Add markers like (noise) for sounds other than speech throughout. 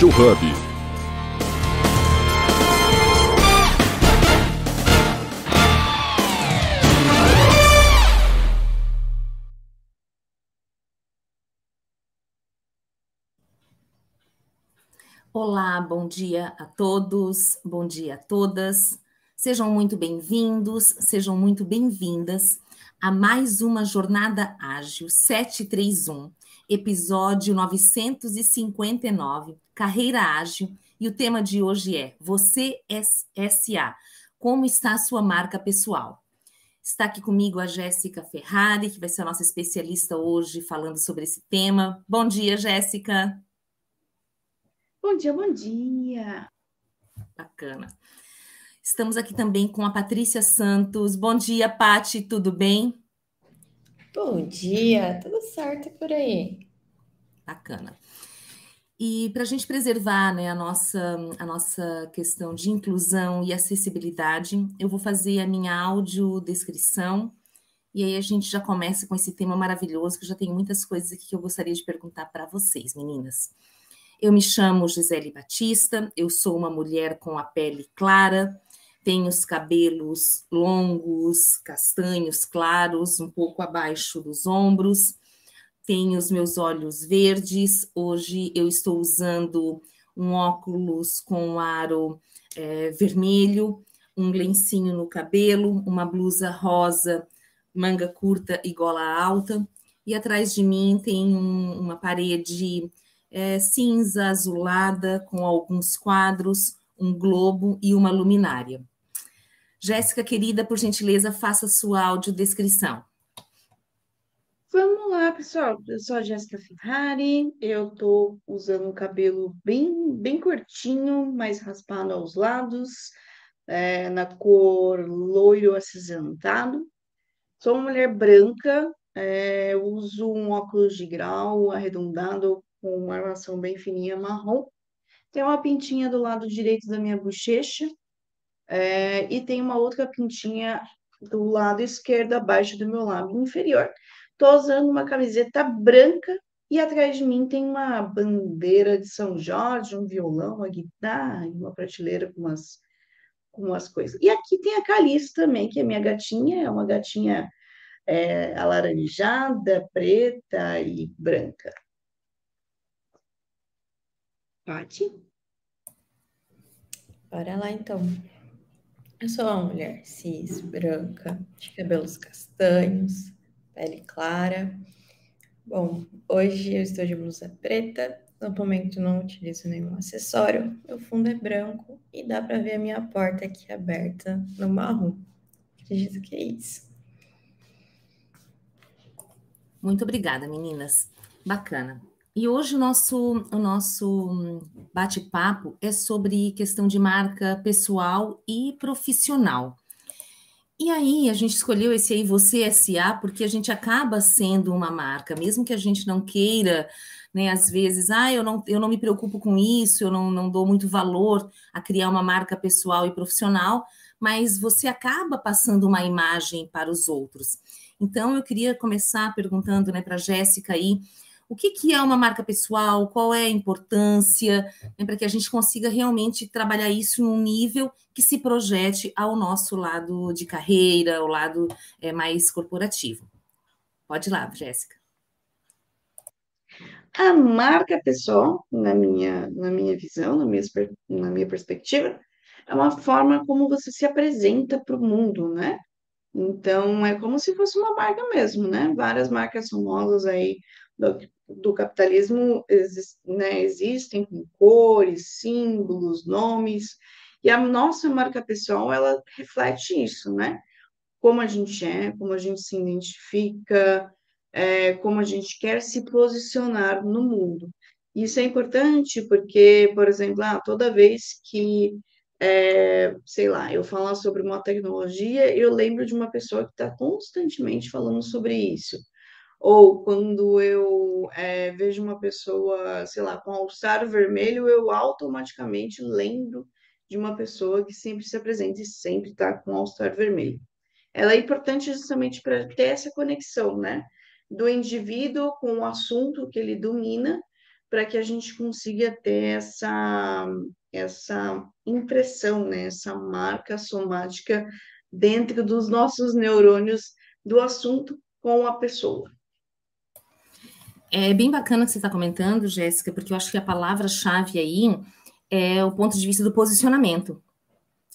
Rádio Hub. Olá, bom dia a todos, bom dia a todas. Sejam muito bem-vindos, sejam muito bem-vindas a mais uma Jornada Ágil 731, episódio 959, Carreira Ágil, e o tema de hoje é Você SA, como está a sua marca pessoal? Está aqui comigo a Jéssica Ferrari, que vai ser a nossa especialista hoje falando sobre esse tema. Bom dia, Jéssica. Bom dia, bom dia. Bacana. Estamos aqui também com a Patrícia Santos. Bom dia, Pati, tudo bem? Bom dia, tudo certo por aí. Bacana. E para a gente preservar né, a, nossa, a nossa questão de inclusão e acessibilidade, eu vou fazer a minha audiodescrição e aí a gente já começa com esse tema maravilhoso, que eu já tenho muitas coisas aqui que eu gostaria de perguntar para vocês, meninas. Eu me chamo Gisele Batista, eu sou uma mulher com a pele clara, tem os cabelos longos, castanhos claros, um pouco abaixo dos ombros. Tenho os meus olhos verdes. Hoje eu estou usando um óculos com aro é, vermelho, um lencinho no cabelo, uma blusa rosa, manga curta e gola alta. E atrás de mim tem um, uma parede é, cinza azulada com alguns quadros, um globo e uma luminária. Jéssica, querida, por gentileza, faça sua audiodescrição. Vamos lá, pessoal. Eu sou a Jéssica Ferrari. Eu estou usando um cabelo bem, bem curtinho, mais raspado aos lados, é, na cor loiro acinzentado. Sou uma mulher branca, é, uso um óculos de grau arredondado com uma armação bem fininha marrom. Tem uma pintinha do lado direito da minha bochecha é, e tem uma outra pintinha do lado esquerdo, abaixo do meu lábio inferior. Estou usando uma camiseta branca e atrás de mim tem uma bandeira de São Jorge, um violão, uma guitarra e uma prateleira com umas, com umas coisas. E aqui tem a Calice também, que é minha gatinha, é uma gatinha é, alaranjada, preta e branca. Pati? Bora lá, então. Eu sou uma mulher cis, branca, de cabelos castanhos, pele clara. Bom, hoje eu estou de blusa preta. No momento não utilizo nenhum acessório. Meu fundo é branco e dá para ver a minha porta aqui aberta no marrom. Acredito que é isso. Muito obrigada, meninas. Bacana. E hoje o nosso, o nosso bate-papo é sobre questão de marca pessoal e profissional. E aí, a gente escolheu esse aí, Você SA, porque a gente acaba sendo uma marca, mesmo que a gente não queira, né? Às vezes, ah, eu não, eu não me preocupo com isso, eu não, não dou muito valor a criar uma marca pessoal e profissional, mas você acaba passando uma imagem para os outros. Então, eu queria começar perguntando né, para a Jéssica aí o que, que é uma marca pessoal, qual é a importância, né, para que a gente consiga realmente trabalhar isso num nível que se projete ao nosso lado de carreira, ao lado é, mais corporativo. Pode ir lá, Jéssica. A marca pessoal, na minha, na minha visão, na minha, na minha perspectiva, é uma forma como você se apresenta para o mundo, né? Então, é como se fosse uma marca mesmo, né? Várias marcas famosas aí do, do capitalismo né, existem com cores, símbolos, nomes, e a nossa marca pessoal, ela reflete isso, né? Como a gente é, como a gente se identifica, é, como a gente quer se posicionar no mundo. Isso é importante porque, por exemplo, ah, toda vez que, é, sei lá, eu falar sobre uma tecnologia, eu lembro de uma pessoa que está constantemente falando sobre isso. Ou quando eu é, vejo uma pessoa, sei lá, com all-star vermelho, eu automaticamente lembro de uma pessoa que sempre se apresenta e sempre está com all-star vermelho. Ela é importante justamente para ter essa conexão, né? Do indivíduo com o assunto que ele domina, para que a gente consiga ter essa, essa impressão, né? essa marca somática dentro dos nossos neurônios do assunto com a pessoa. É bem bacana que você está comentando, Jéssica, porque eu acho que a palavra-chave aí é o ponto de vista do posicionamento,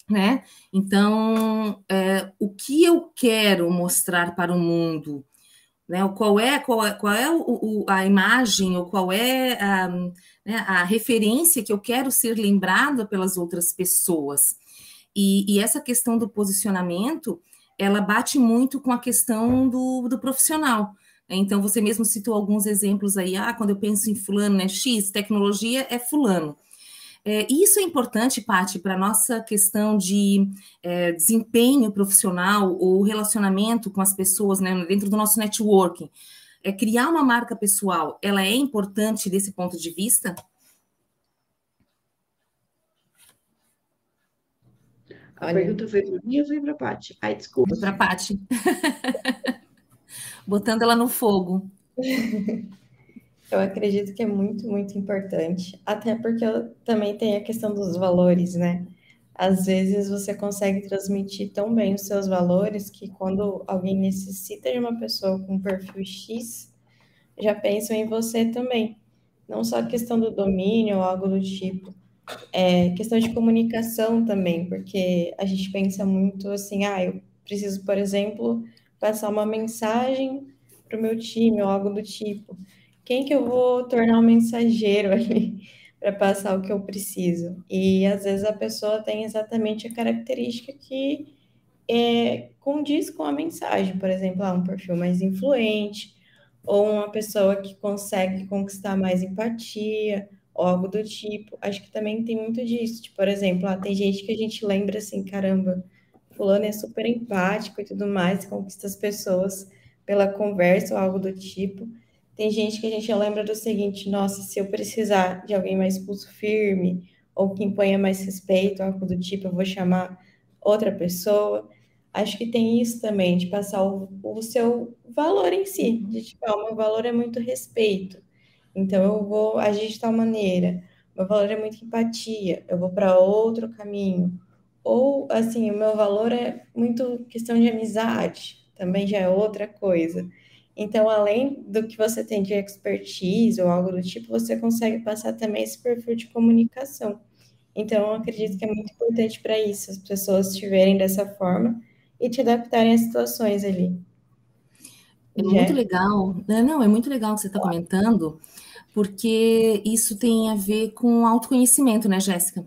né? Então, é, o que eu quero mostrar para o mundo, né? Qual é, qual é, qual é o, o, a imagem, ou qual é a, né, a, referência que eu quero ser lembrada pelas outras pessoas. E, e, essa questão do posicionamento, ela bate muito com a questão do, do profissional. Então, você mesmo citou alguns exemplos aí, ah, quando eu penso em fulano, né, X, tecnologia é fulano. É, isso é importante, Paty, para a nossa questão de é, desempenho profissional ou relacionamento com as pessoas né, dentro do nosso networking. É, criar uma marca pessoal, ela é importante desse ponto de vista? A Olha. pergunta foi para mim ou foi para a Paty? Ai, desculpa. Foi para a Paty. (laughs) Botando ela no fogo. (laughs) Eu acredito que é muito, muito importante, até porque também tem a questão dos valores, né? Às vezes você consegue transmitir tão bem os seus valores que quando alguém necessita de uma pessoa com perfil X, já pensam em você também. Não só a questão do domínio ou algo do tipo, é questão de comunicação também, porque a gente pensa muito assim, ah, eu preciso, por exemplo, passar uma mensagem para o meu time ou algo do tipo quem que eu vou tornar um mensageiro ali (laughs) para passar o que eu preciso? E às vezes a pessoa tem exatamente a característica que é, condiz com a mensagem, por exemplo, ah, um perfil mais influente, ou uma pessoa que consegue conquistar mais empatia, ou algo do tipo. Acho que também tem muito disso. Tipo, por exemplo, ah, tem gente que a gente lembra assim, caramba, fulano é super empático e tudo mais, conquista as pessoas pela conversa ou algo do tipo. Tem gente que a gente lembra do seguinte: nossa, se eu precisar de alguém mais pulso firme, ou que imponha mais respeito, algo do tipo, eu vou chamar outra pessoa. Acho que tem isso também, de passar o, o seu valor em si, de tipo, ah, o meu valor é muito respeito, então eu vou agir de tal maneira. Meu valor é muito empatia, eu vou para outro caminho. Ou, assim, o meu valor é muito questão de amizade, também já é outra coisa. Então, além do que você tem de expertise ou algo do tipo, você consegue passar também esse perfil de comunicação. Então, eu acredito que é muito importante para isso, as pessoas estiverem dessa forma e te adaptarem às situações ali. É muito legal, né? não, é muito legal o que você está comentando, porque isso tem a ver com autoconhecimento, né, Jéssica?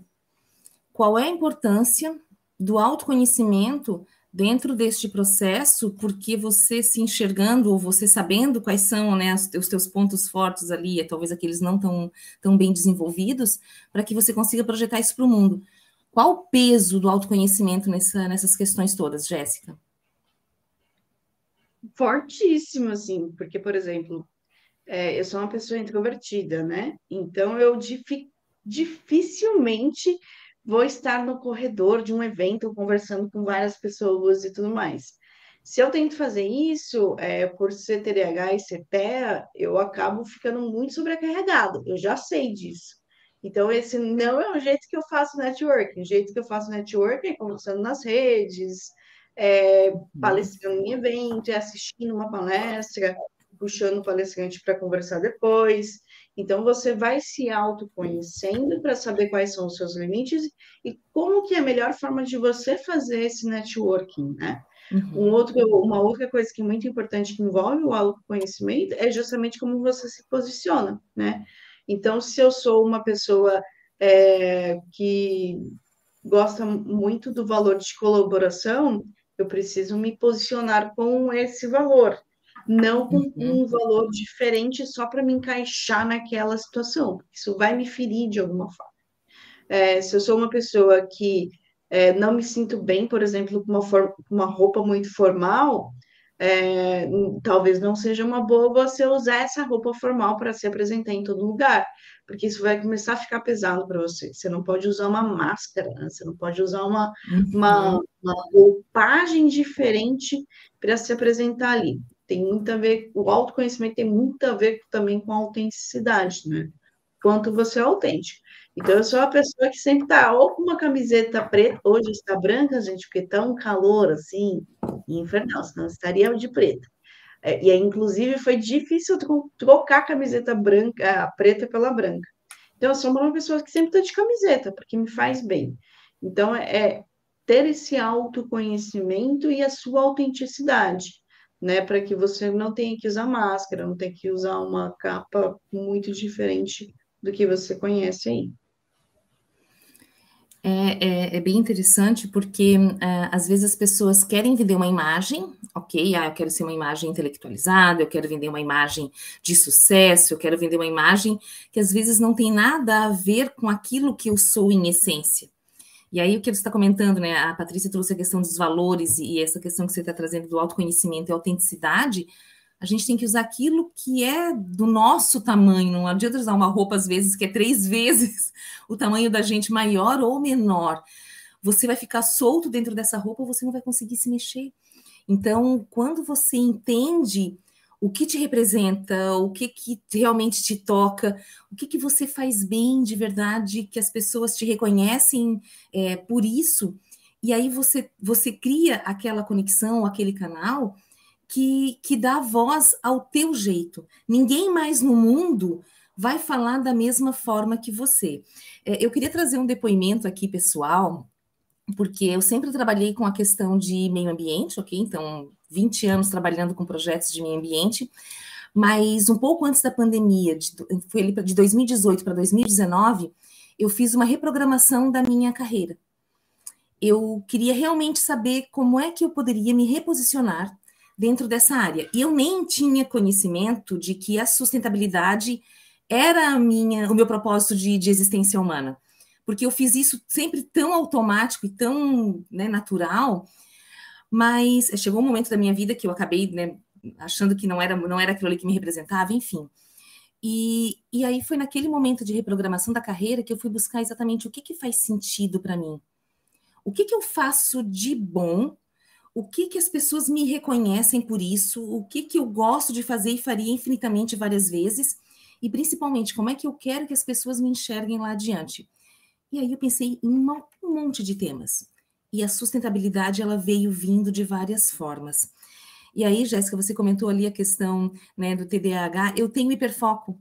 Qual é a importância do autoconhecimento dentro deste processo, porque você se enxergando ou você sabendo quais são né, os, teus pontos fortes ali, talvez aqueles não tão, tão bem desenvolvidos, para que você consiga projetar isso para o mundo. Qual o peso do autoconhecimento nessa, nessas questões todas, Jéssica? Fortíssimo, assim, porque, por exemplo, é, eu sou uma pessoa introvertida, né? Então eu dificilmente vou estar no corredor de um evento conversando com várias pessoas e tudo mais. Se eu tento fazer isso, é, por ser TDAH e ser eu acabo ficando muito sobrecarregado. Eu já sei disso. Então, esse não é o jeito que eu faço networking. O jeito que eu faço networking é conversando nas redes, é, palestrando em evento, é assistindo uma palestra, puxando o palestrante para conversar depois. Então, você vai se autoconhecendo para saber quais são os seus limites e como que é a melhor forma de você fazer esse networking, né? Uhum. Um outro, uma outra coisa que é muito importante que envolve o autoconhecimento é justamente como você se posiciona, né? Então, se eu sou uma pessoa é, que gosta muito do valor de colaboração, eu preciso me posicionar com esse valor não com uhum. um valor diferente só para me encaixar naquela situação. Isso vai me ferir de alguma forma. É, se eu sou uma pessoa que é, não me sinto bem, por exemplo, com uma, for uma roupa muito formal, é, talvez não seja uma boa você usar essa roupa formal para se apresentar em todo lugar, porque isso vai começar a ficar pesado para você. Você não pode usar uma máscara, né? você não pode usar uma, uhum. uma, uma roupagem diferente para se apresentar ali tem muito a ver, o autoconhecimento tem muito a ver também com a autenticidade, né? quanto você é autêntico. Então, eu sou uma pessoa que sempre está ou com uma camiseta preta, hoje está branca, gente, porque está um calor assim, infernal, senão estaria de preta. É, e aí, inclusive, foi difícil trocar a camiseta branca, a preta pela branca. Então, eu sou uma pessoa que sempre está de camiseta, porque me faz bem. Então, é ter esse autoconhecimento e a sua autenticidade, né? Para que você não tenha que usar máscara, não tenha que usar uma capa muito diferente do que você conhece aí. É, é, é, bem interessante porque é, às vezes as pessoas querem vender uma imagem, ok? Ah, eu quero ser uma imagem intelectualizada, eu quero vender uma imagem de sucesso, eu quero vender uma imagem que às vezes não tem nada a ver com aquilo que eu sou em essência. E aí o que você está comentando, né? A Patrícia trouxe a questão dos valores e essa questão que você está trazendo do autoconhecimento e autenticidade a gente tem que usar aquilo que é do nosso tamanho. Não adianta usar uma roupa, às vezes, que é três (laughs) vezes o tamanho da gente, maior ou menor. Você vai ficar solto dentro dessa roupa, você não vai conseguir se mexer. Então, quando você entende o que te representa, o que, que realmente te toca, o que, que você faz bem de verdade, que as pessoas te reconhecem é, por isso, e aí você, você cria aquela conexão, aquele canal que, que dá voz ao teu jeito. Ninguém mais no mundo vai falar da mesma forma que você. É, eu queria trazer um depoimento aqui, pessoal, porque eu sempre trabalhei com a questão de meio ambiente, ok? Então, 20 anos trabalhando com projetos de meio ambiente, mas um pouco antes da pandemia, de, foi ali de 2018 para 2019, eu fiz uma reprogramação da minha carreira. Eu queria realmente saber como é que eu poderia me reposicionar dentro dessa área. E eu nem tinha conhecimento de que a sustentabilidade era a minha, o meu propósito de, de existência humana. Porque eu fiz isso sempre tão automático e tão né, natural, mas chegou um momento da minha vida que eu acabei né, achando que não era, não era aquilo ali que me representava, enfim. E, e aí foi naquele momento de reprogramação da carreira que eu fui buscar exatamente o que, que faz sentido para mim. O que, que eu faço de bom o que, que as pessoas me reconhecem por isso, o que, que eu gosto de fazer e faria infinitamente várias vezes, e principalmente como é que eu quero que as pessoas me enxerguem lá adiante. E aí eu pensei em um monte de temas. E a sustentabilidade ela veio vindo de várias formas. E aí, Jéssica, você comentou ali a questão né, do TDAH. Eu tenho hiperfoco.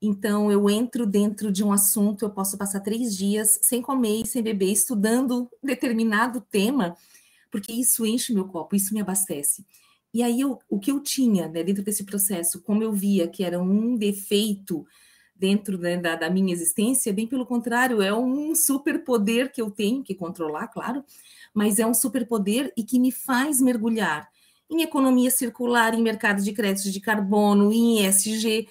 Então, eu entro dentro de um assunto, eu posso passar três dias sem comer e sem beber, estudando determinado tema, porque isso enche meu copo, isso me abastece. E aí, eu, o que eu tinha né, dentro desse processo, como eu via que era um defeito dentro né, da, da, minha existência, bem pelo contrário, é um superpoder que eu tenho que controlar, claro, mas é um superpoder e que me faz mergulhar em economia circular, em mercado de créditos de carbono, em ESG,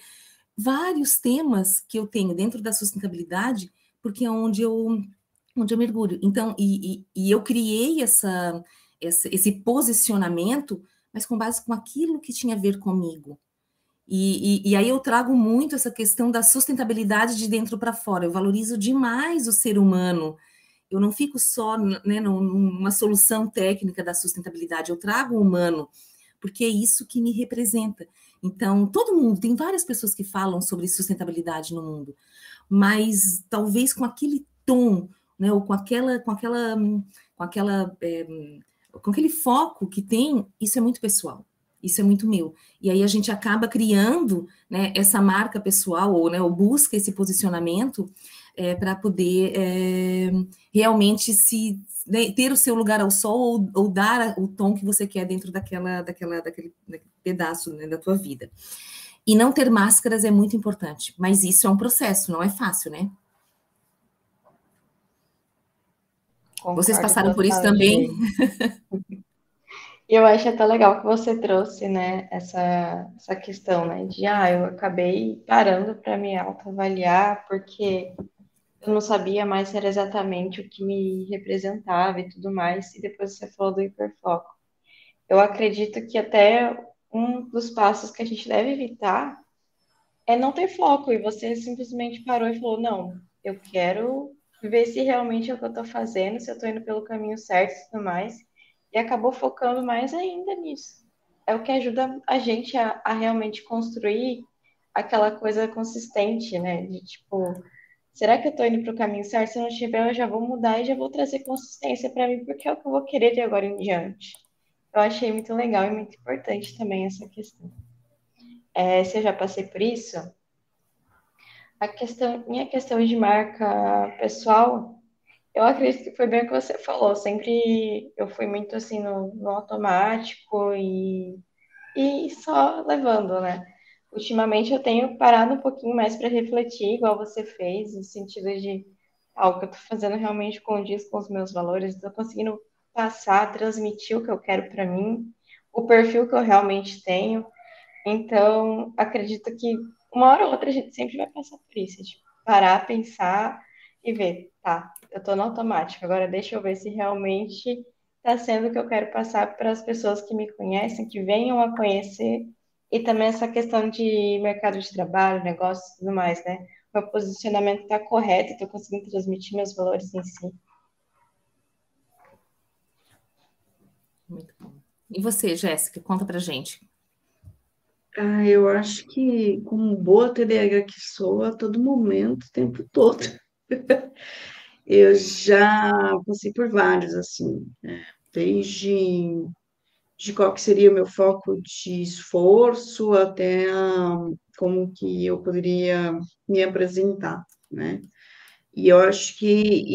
vários temas que eu tenho dentro da sustentabilidade, porque é onde eu onde eu mergulho. Então, e, e, e eu criei essa, essa, esse posicionamento, mas com base com aquilo que tinha a ver comigo. E, e, e, aí eu trago muito essa questão da sustentabilidade de dentro para fora. Eu valorizo demais o ser humano. Eu não fico só né, numa solução técnica da sustentabilidade, eu trago o humano, porque é isso que me representa. Então, todo mundo, tem várias pessoas que falam sobre sustentabilidade no mundo, mas talvez com aquele tom né, ou com aquela, com aquela, com aquela, é, com aquele foco que tem, isso é muito pessoal, isso é muito meu. E aí a gente acaba criando, né, essa marca pessoal ou, né, ou busca esse posicionamento é, para poder é, realmente se né, ter o seu lugar ao sol ou, ou, dar o tom que você quer dentro daquela, daquela, daquele, daquele pedaço né, da tua vida. E não ter máscaras é muito importante, mas isso é um processo, não é fácil, né? Concordo Vocês passaram por isso também? (laughs) Eu acho até legal que você trouxe, né, essa, essa questão, né, de, ah, eu acabei parando para me autoavaliar porque eu não sabia mais era exatamente o que me representava e tudo mais, e depois você falou do hiperfoco. Eu acredito que até um dos passos que a gente deve evitar é não ter foco, e você simplesmente parou e falou, não, eu quero ver se realmente é o que eu estou fazendo, se eu estou indo pelo caminho certo e tudo mais. E acabou focando mais ainda nisso. É o que ajuda a gente a, a realmente construir aquela coisa consistente, né? De tipo, será que eu tô indo pro caminho certo? Se não estiver, eu já vou mudar e já vou trazer consistência para mim, porque é o que eu vou querer de agora em diante. Eu achei muito legal e muito importante também essa questão. É, se eu já passei por isso, a questão, minha questão de marca pessoal, eu acredito que foi bem o que você falou. Sempre eu fui muito assim no, no automático e, e só levando, né? Ultimamente eu tenho parado um pouquinho mais para refletir, igual você fez, no sentido de algo que eu estou fazendo realmente condiz com os meus valores, estou conseguindo passar, transmitir o que eu quero para mim, o perfil que eu realmente tenho. Então, acredito que uma hora ou outra a gente sempre vai passar por isso, de parar, pensar e ver, tá, eu estou no automático, agora deixa eu ver se realmente está sendo o que eu quero passar para as pessoas que me conhecem, que venham a conhecer, e também essa questão de mercado de trabalho, negócios e tudo mais, né? Meu posicionamento está correto, estou conseguindo transmitir meus valores em si. Muito bom. E você, Jéssica, conta pra gente. Ah, eu acho que, como boa TDAH que sou, a todo momento, o tempo todo, (laughs) eu já passei por vários, assim, né? desde de qual que seria o meu foco de esforço até como que eu poderia me apresentar, né? E eu acho que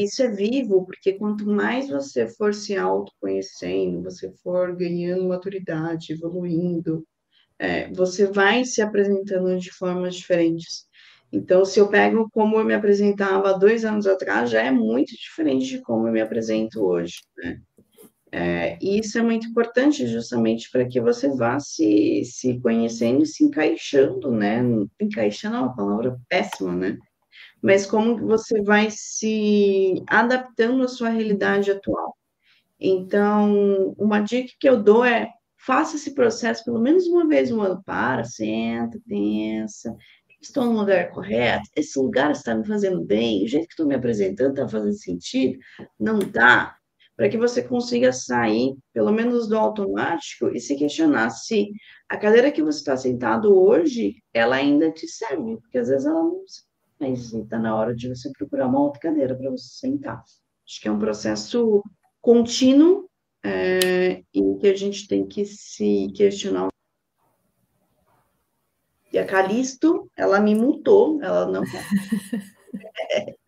isso é vivo, porque quanto mais você for se autoconhecendo, você for ganhando maturidade, evoluindo, é, você vai se apresentando de formas diferentes. Então, se eu pego como eu me apresentava dois anos atrás, já é muito diferente de como eu me apresento hoje, né? É, e isso é muito importante justamente para que você vá se, se conhecendo e se encaixando, né? Encaixando é uma palavra péssima, né? mas como você vai se adaptando à sua realidade atual. Então, uma dica que eu dou é faça esse processo pelo menos uma vez no ano. Para, senta, pensa. Estou no lugar correto? Esse lugar está me fazendo bem? O jeito que estou me apresentando está fazendo sentido? Não está? Para que você consiga sair, pelo menos do automático, e se questionar se a cadeira que você está sentado hoje, ela ainda te serve, porque às vezes ela não mas está na hora de você procurar uma outra cadeira para você sentar. Acho que é um processo contínuo é, em que a gente tem que se questionar. E a Calisto, ela me mutou, ela não. (laughs)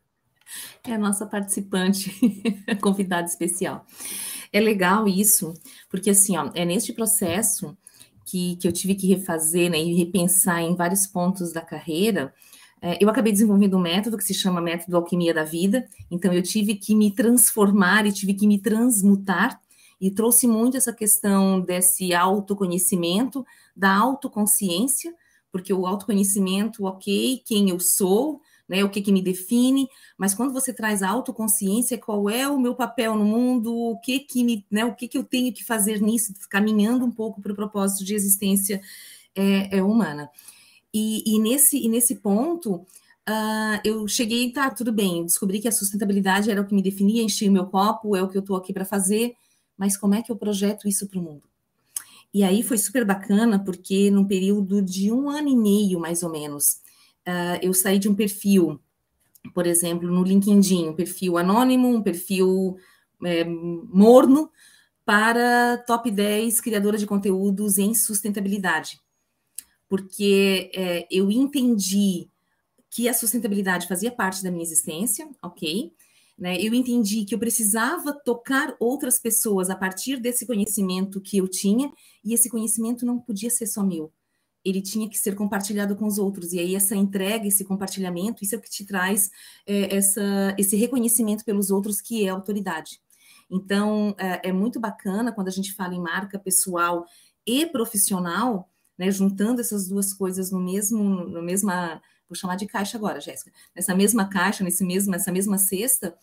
É a nossa participante, (laughs) convidada especial. É legal isso, porque assim, ó, é neste processo que, que eu tive que refazer né, e repensar em vários pontos da carreira, é, eu acabei desenvolvendo um método que se chama método alquimia da vida, então eu tive que me transformar e tive que me transmutar, e trouxe muito essa questão desse autoconhecimento, da autoconsciência, porque o autoconhecimento, ok, quem eu sou, né, o que, que me define, mas quando você traz a autoconsciência, qual é o meu papel no mundo, o que que me, né, o que que eu tenho que fazer nisso, caminhando um pouco para o propósito de existência é, é humana. E, e, nesse, e nesse ponto, uh, eu cheguei, tá, tudo bem, descobri que a sustentabilidade era o que me definia, enchi o meu copo, é o que eu estou aqui para fazer, mas como é que eu projeto isso para o mundo? E aí foi super bacana, porque num período de um ano e meio, mais ou menos, uh, eu saí de um perfil, por exemplo, no LinkedIn, um perfil anônimo, um perfil é, morno, para top 10 criadora de conteúdos em sustentabilidade porque é, eu entendi que a sustentabilidade fazia parte da minha existência, ok? Né? Eu entendi que eu precisava tocar outras pessoas a partir desse conhecimento que eu tinha, e esse conhecimento não podia ser só meu. Ele tinha que ser compartilhado com os outros. E aí, essa entrega, esse compartilhamento, isso é o que te traz é, essa, esse reconhecimento pelos outros, que é autoridade. Então, é, é muito bacana quando a gente fala em marca pessoal e profissional, né, juntando essas duas coisas no mesmo, no mesma, vou chamar de caixa agora, Jéssica, nessa mesma caixa, nesse mesmo, nessa mesma cesta,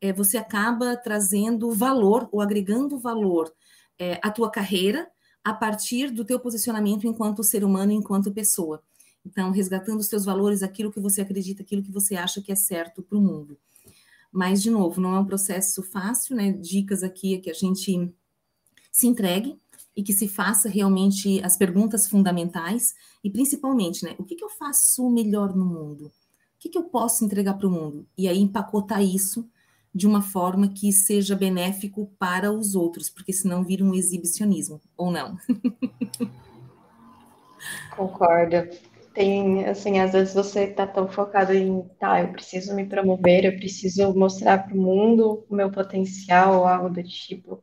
é, você acaba trazendo valor ou agregando valor é, à tua carreira a partir do teu posicionamento enquanto ser humano, enquanto pessoa. Então, resgatando os teus valores, aquilo que você acredita, aquilo que você acha que é certo para o mundo. Mas, de novo, não é um processo fácil, né? Dicas aqui é que a gente se entregue, e que se faça realmente as perguntas fundamentais e principalmente, né, o que, que eu faço melhor no mundo? O que, que eu posso entregar para o mundo? E aí empacotar isso de uma forma que seja benéfico para os outros, porque senão vira um exibicionismo, ou não? Concordo. Tem, assim, às vezes você está tão focado em, tá, eu preciso me promover, eu preciso mostrar para o mundo o meu potencial ou algo do tipo.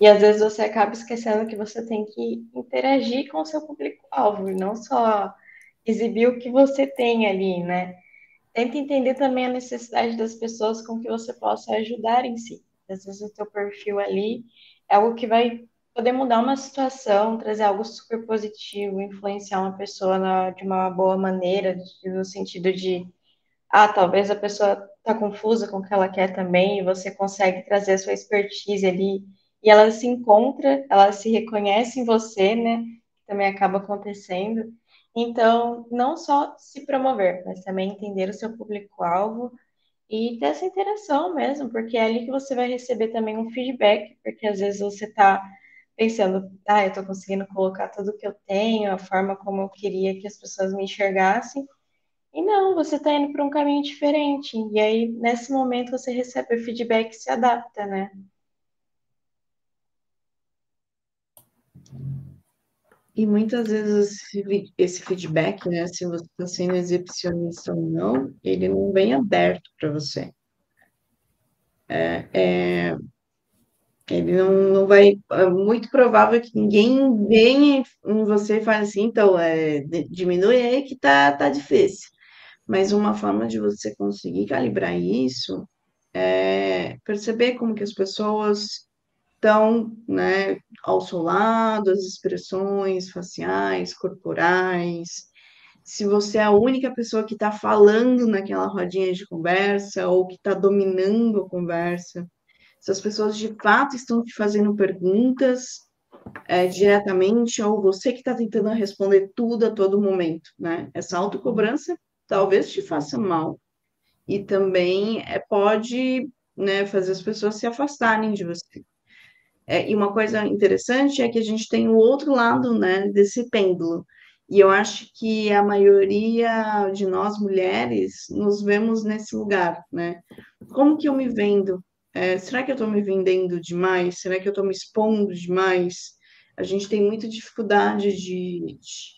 E às vezes você acaba esquecendo que você tem que interagir com o seu público-alvo, e não só exibir o que você tem ali, né? Tenta entender também a necessidade das pessoas com que você possa ajudar em si. Às vezes o teu perfil ali é algo que vai poder mudar uma situação, trazer algo super positivo, influenciar uma pessoa na, de uma boa maneira, no sentido de, ah, talvez a pessoa está confusa com o que ela quer também, e você consegue trazer a sua expertise ali, e ela se encontra, ela se reconhece em você, né? Também acaba acontecendo. Então, não só se promover, mas também entender o seu público-alvo e ter essa interação mesmo, porque é ali que você vai receber também um feedback, porque às vezes você está pensando, ah, eu estou conseguindo colocar tudo o que eu tenho, a forma como eu queria que as pessoas me enxergassem. E não, você está indo para um caminho diferente. E aí, nesse momento, você recebe o feedback e se adapta, né? E muitas vezes esse feedback, né, se você está sendo exibicionista ou não, ele não vem aberto para você. É, é, ele não, não vai. É muito provável que ninguém venha em você e fale assim, então, é, diminui aí que tá, tá difícil. Mas uma forma de você conseguir calibrar isso é perceber como que as pessoas estão, né, ao seu lado, as expressões faciais, corporais. Se você é a única pessoa que está falando naquela rodinha de conversa ou que está dominando a conversa se as pessoas de fato estão te fazendo perguntas é, diretamente, ou você que está tentando responder tudo a todo momento, né? Essa autocobrança talvez te faça mal. E também é, pode né, fazer as pessoas se afastarem de você. É, e uma coisa interessante é que a gente tem o outro lado né, desse pêndulo. E eu acho que a maioria de nós mulheres nos vemos nesse lugar, né? Como que eu me vendo é, será que eu estou me vendendo demais? Será que eu estou me expondo demais? A gente tem muita dificuldade de, de,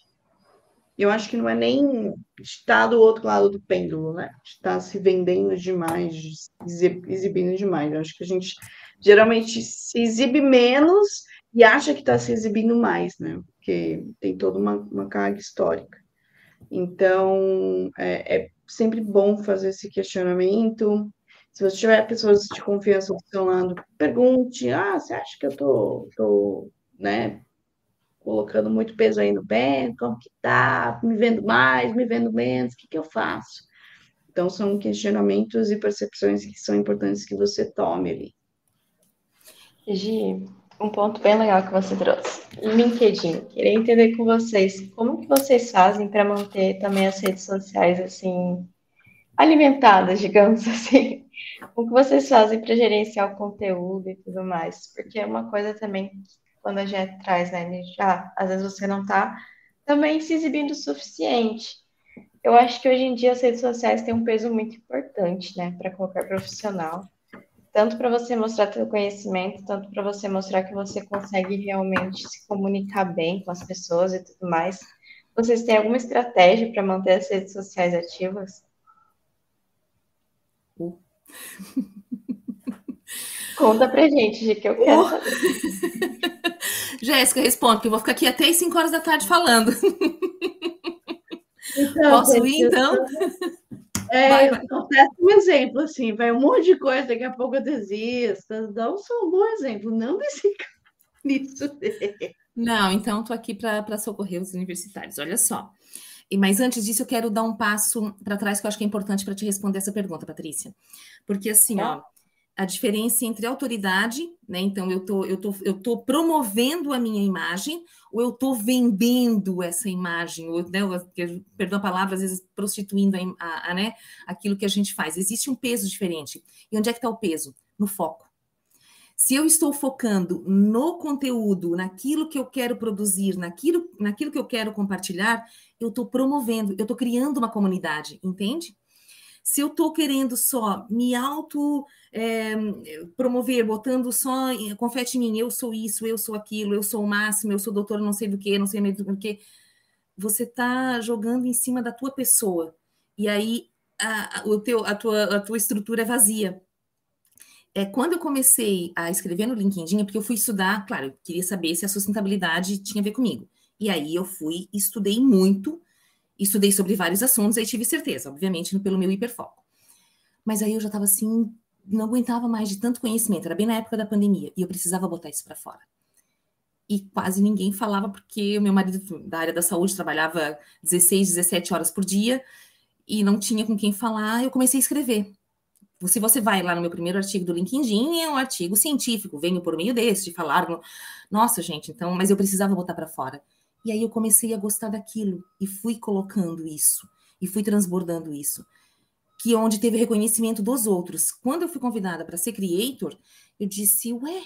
Eu acho que não é nem estar do outro lado do pêndulo, né? Estar se vendendo demais, exibindo demais. Eu acho que a gente geralmente se exibe menos e acha que está se exibindo mais, né? Porque tem toda uma, uma carga histórica. Então, é, é sempre bom fazer esse questionamento, se você tiver pessoas de confiança do seu lado, pergunte: ah, você acha que eu tô, tô né, colocando muito peso aí no pé? Como que tá? Me vendo mais, me vendo menos? O que, que eu faço? Então, são questionamentos e percepções que são importantes que você tome ali. Gi, um ponto bem legal que você trouxe. LinkedIn. Queria entender com vocês como que vocês fazem para manter também as redes sociais assim alimentadas, (laughs) digamos assim. O que vocês fazem para gerenciar o conteúdo e tudo mais? Porque é uma coisa também, quando a gente traz, né, já, às vezes você não está também se exibindo o suficiente. Eu acho que hoje em dia as redes sociais têm um peso muito importante, né, para qualquer profissional. Tanto para você mostrar seu conhecimento, tanto para você mostrar que você consegue realmente se comunicar bem com as pessoas e tudo mais. Vocês têm alguma estratégia para manter as redes sociais ativas? (laughs) Conta pra gente, Gi, que eu quero saber. (laughs) Jéssica, responde, que eu vou ficar aqui até as 5 horas da tarde falando. Então, Posso ir, então? É, acontece um exemplo, assim, vai um monte de coisa, daqui a pouco eu desisto. Dá um, um bom exemplo, não desse (laughs) nisso. Não, então estou aqui para socorrer os universitários. Olha só. E, mas antes disso, eu quero dar um passo para trás que eu acho que é importante para te responder essa pergunta, Patrícia. Porque assim, ó, a diferença entre autoridade, né? Então, eu tô, eu tô, eu tô promovendo a minha imagem, ou eu tô vendendo essa imagem, ou, né, perdão a palavra, às vezes prostituindo a, a, a, né, aquilo que a gente faz. Existe um peso diferente. E onde é que está o peso? No foco. Se eu estou focando no conteúdo, naquilo que eu quero produzir, naquilo, naquilo que eu quero compartilhar, eu estou promovendo, eu estou criando uma comunidade, entende? Se eu estou querendo só me auto é, promover, botando só confete em mim, eu sou isso, eu sou aquilo, eu sou o máximo, eu sou doutor não sei do que, não sei do que, você está jogando em cima da tua pessoa. E aí a, o teu, a, tua, a tua estrutura é vazia é, quando eu comecei a escrever no LinkedIn, é porque eu fui estudar, claro, eu queria saber se a sustentabilidade tinha a ver comigo. E aí eu fui, estudei muito, estudei sobre vários assuntos, aí tive certeza, obviamente, pelo meu hiperfoco. Mas aí eu já estava assim, não aguentava mais de tanto conhecimento, era bem na época da pandemia, e eu precisava botar isso para fora. E quase ninguém falava, porque o meu marido da área da saúde trabalhava 16, 17 horas por dia, e não tinha com quem falar, eu comecei a escrever se você vai lá no meu primeiro artigo do LinkedIn, é um artigo científico, venho por meio desse, de falar, nossa, gente, então, mas eu precisava botar para fora. E aí eu comecei a gostar daquilo e fui colocando isso e fui transbordando isso. Que é onde teve reconhecimento dos outros. Quando eu fui convidada para ser creator, eu disse, ué,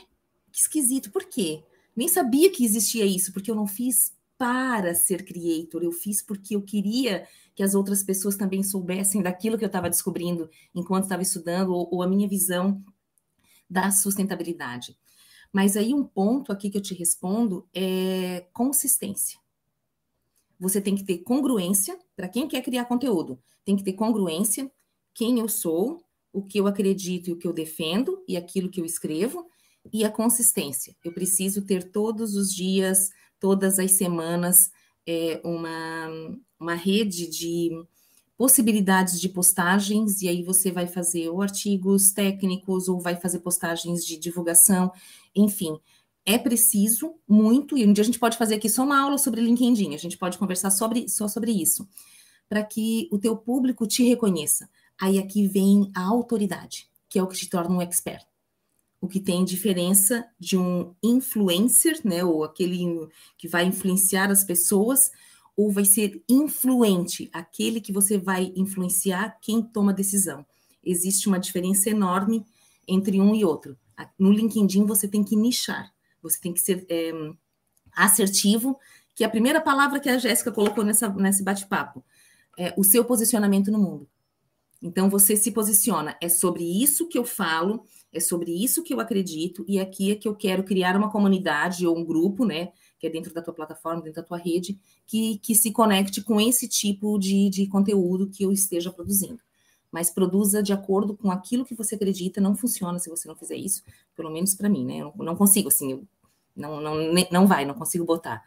que esquisito, por quê? Nem sabia que existia isso, porque eu não fiz para ser creator, eu fiz porque eu queria que as outras pessoas também soubessem daquilo que eu estava descobrindo enquanto estava estudando, ou, ou a minha visão da sustentabilidade. Mas aí um ponto aqui que eu te respondo é consistência. Você tem que ter congruência para quem quer criar conteúdo. Tem que ter congruência quem eu sou, o que eu acredito e o que eu defendo e aquilo que eu escrevo e a consistência. Eu preciso ter todos os dias, todas as semanas é, uma, uma rede de possibilidades de postagens, e aí você vai fazer ou artigos técnicos, ou vai fazer postagens de divulgação, enfim. É preciso muito, e um dia a gente pode fazer aqui só uma aula sobre LinkedIn, a gente pode conversar sobre, só sobre isso, para que o teu público te reconheça. Aí aqui vem a autoridade, que é o que te torna um expert o que tem diferença de um influencer, né, ou aquele que vai influenciar as pessoas, ou vai ser influente, aquele que você vai influenciar quem toma decisão. Existe uma diferença enorme entre um e outro. No LinkedIn você tem que nichar, você tem que ser é, assertivo, que é a primeira palavra que a Jéssica colocou nessa, nesse bate-papo, é o seu posicionamento no mundo. Então você se posiciona, é sobre isso que eu falo, é sobre isso que eu acredito, e aqui é que eu quero criar uma comunidade ou um grupo, né? Que é dentro da tua plataforma, dentro da tua rede, que, que se conecte com esse tipo de, de conteúdo que eu esteja produzindo. Mas produza de acordo com aquilo que você acredita, não funciona se você não fizer isso, pelo menos para mim, né? Eu não, consigo, assim, eu, não, não, não vai, não consigo botar.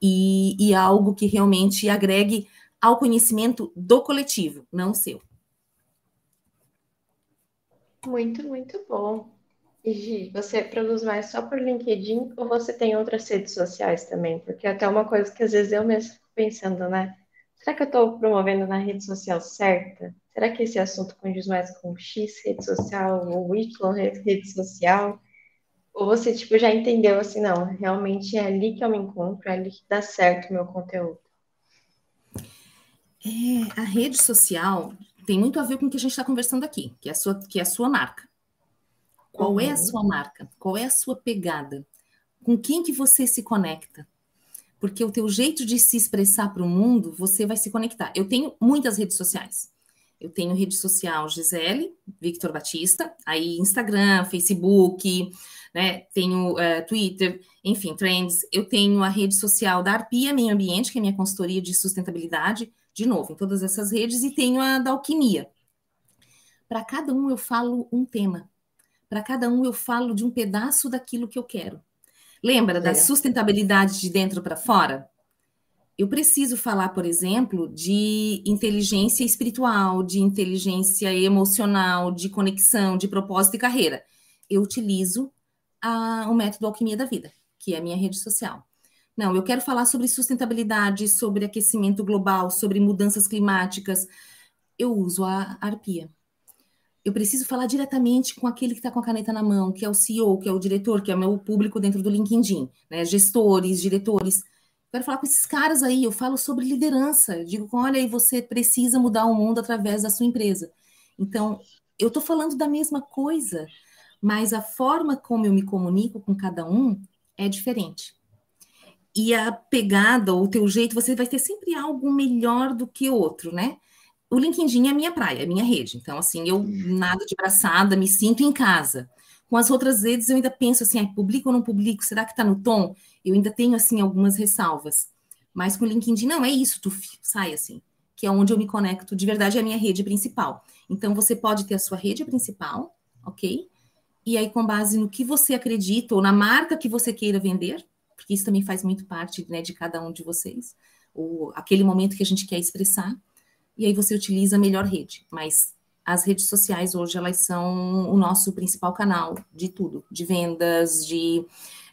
E, e algo que realmente agregue ao conhecimento do coletivo, não seu. Muito, muito bom. E você produz mais só por LinkedIn ou você tem outras redes sociais também? Porque é até uma coisa que às vezes eu mesmo fico pensando, né? Será que eu estou promovendo na rede social certa? Será que esse assunto condiz mais com X rede social ou Y rede social? Ou você tipo já entendeu assim, não, realmente é ali que eu me encontro, é ali que dá certo o meu conteúdo? É, a rede social tem muito a ver com o que a gente está conversando aqui, que é a sua, que é a sua marca. Qual uhum. é a uhum. sua marca? Qual é a sua pegada? Com quem que você se conecta? Porque o teu jeito de se expressar para o mundo, você vai se conectar. Eu tenho muitas redes sociais. Eu tenho rede social Gisele, Victor Batista, aí Instagram, Facebook, né? Tenho uh, Twitter, enfim, Trends. Eu tenho a rede social da Arpia Meio Ambiente, que é minha consultoria de sustentabilidade de novo, em todas essas redes, e tenho a da alquimia. Para cada um eu falo um tema. Para cada um eu falo de um pedaço daquilo que eu quero. Lembra é. da sustentabilidade de dentro para fora? Eu preciso falar, por exemplo, de inteligência espiritual, de inteligência emocional, de conexão, de propósito e carreira. Eu utilizo a, o método Alquimia da Vida, que é a minha rede social. Não, eu quero falar sobre sustentabilidade, sobre aquecimento global, sobre mudanças climáticas. Eu uso a arpia. Eu preciso falar diretamente com aquele que está com a caneta na mão, que é o CEO, que é o diretor, que é o meu público dentro do LinkedIn, né? Gestores, diretores. Quero falar com esses caras aí. Eu falo sobre liderança. Eu digo, olha, aí você precisa mudar o mundo através da sua empresa. Então, eu estou falando da mesma coisa mas a forma como eu me comunico com cada um é diferente. E a pegada, ou o teu jeito, você vai ter sempre algo melhor do que outro, né? O LinkedIn é a minha praia, é a minha rede. Então, assim, eu nada de braçada, me sinto em casa. Com as outras redes, eu ainda penso assim, ah, publico ou não publico? Será que está no tom? Eu ainda tenho, assim, algumas ressalvas. Mas com o LinkedIn, não, é isso, tu sai assim. Que é onde eu me conecto, de verdade, é a minha rede principal. Então, você pode ter a sua rede principal, ok? E aí, com base no que você acredita, ou na marca que você queira vender, porque isso também faz muito parte né, de cada um de vocês, ou aquele momento que a gente quer expressar, e aí você utiliza a melhor rede. Mas as redes sociais hoje elas são o nosso principal canal de tudo, de vendas, de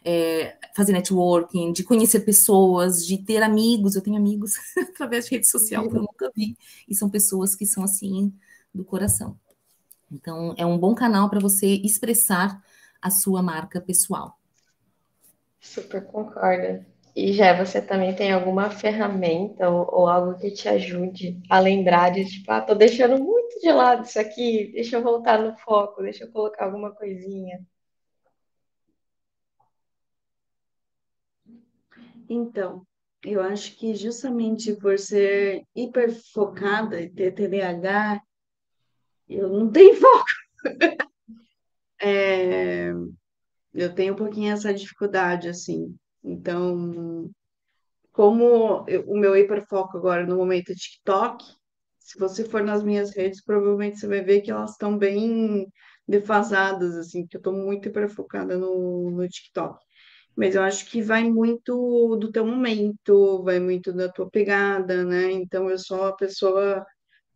é, fazer networking, de conhecer pessoas, de ter amigos. Eu tenho amigos (laughs) através de rede social que eu nunca vi, e são pessoas que são assim do coração. Então, é um bom canal para você expressar a sua marca pessoal. Super concordo. E já você também tem alguma ferramenta ou, ou, algo que te ajude a lembrar de, tipo, ah, tô deixando muito de lado isso aqui, deixa eu voltar no foco, deixa eu colocar alguma coisinha. Então, eu acho que justamente por ser hiper focada e ter TDAH, eu não tenho (laughs) foco. É, eu tenho um pouquinho essa dificuldade, assim. Então, como eu, o meu hiperfoco agora no momento é TikTok, se você for nas minhas redes, provavelmente você vai ver que elas estão bem defasadas, assim, porque eu estou muito hiperfocada no, no TikTok. Mas eu acho que vai muito do teu momento, vai muito da tua pegada, né? Então eu sou a pessoa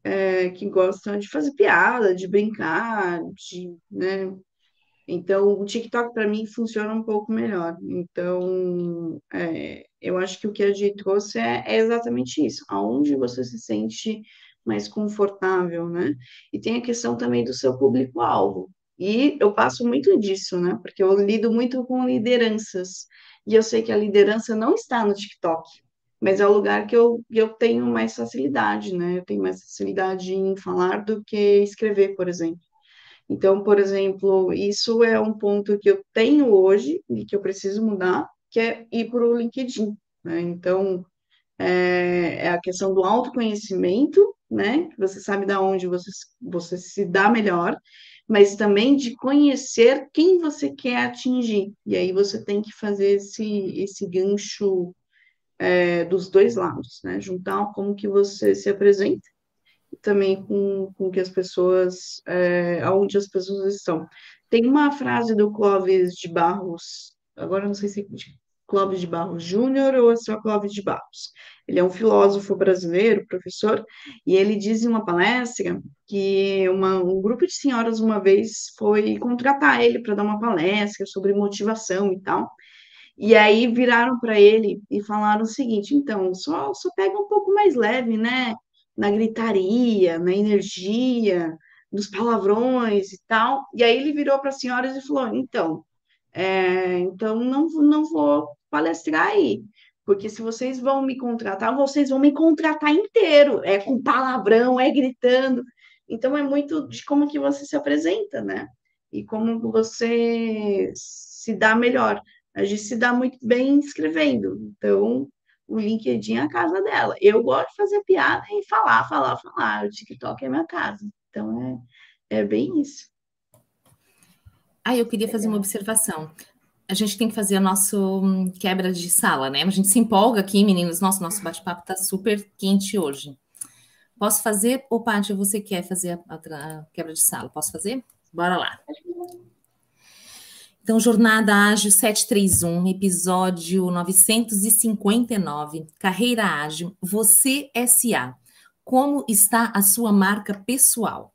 é, que gosta de fazer piada, de brincar, de, né? Então, o TikTok para mim funciona um pouco melhor. Então, é, eu acho que o que a gente trouxe é, é, exatamente isso. Aonde você se sente mais confortável, né? E tem a questão também do seu público-alvo. E eu passo muito disso, né? Porque eu lido muito com lideranças. E eu sei que a liderança não está no TikTok, mas é o lugar que eu, eu tenho mais facilidade, né? Eu tenho mais facilidade em falar do que escrever, por exemplo. Então, por exemplo, isso é um ponto que eu tenho hoje e que eu preciso mudar, que é ir para o LinkedIn. Né? Então, é, é, a questão do autoconhecimento, né? Você sabe da onde você, você se dá melhor, mas também de conhecer quem você quer atingir. E aí você tem que fazer esse, esse gancho é, dos dois lados, né? Juntar como que você se apresenta também com, com que as pessoas, é, aonde as pessoas estão. Tem uma frase do Clóvis de Barros, agora não sei se é Clóvis de Barros Júnior ou é só Clóvis de Barros. Ele é um filósofo brasileiro, professor, e ele diz em uma palestra que uma, um grupo de senhoras uma vez foi contratar ele para dar uma palestra sobre motivação e tal. E aí viraram para ele e falaram o seguinte: então, só, só pega um pouco mais leve, né? Na gritaria, na energia, nos palavrões e tal. E aí ele virou para as senhoras e falou: então, é, então não, não vou palestrar aí, porque se vocês vão me contratar, vocês vão me contratar inteiro, é com palavrão, é gritando. Então é muito de como que você se apresenta, né? E como você se dá melhor. A gente se dá muito bem escrevendo. Então, o LinkedIn é a casa dela. Eu gosto de fazer piada e falar, falar, falar. O TikTok é minha casa. Então é, é bem isso. Ah, eu queria fazer uma observação. A gente tem que fazer a nossa hum, quebra de sala, né? A gente se empolga aqui, meninos. Nossa, nosso bate-papo está super quente hoje. Posso fazer? Ou, Paty, você quer fazer a, a quebra de sala? Posso fazer? Bora lá. Então, Jornada Ágil 731, episódio 959, Carreira Ágil, Você SA. Como está a sua marca pessoal?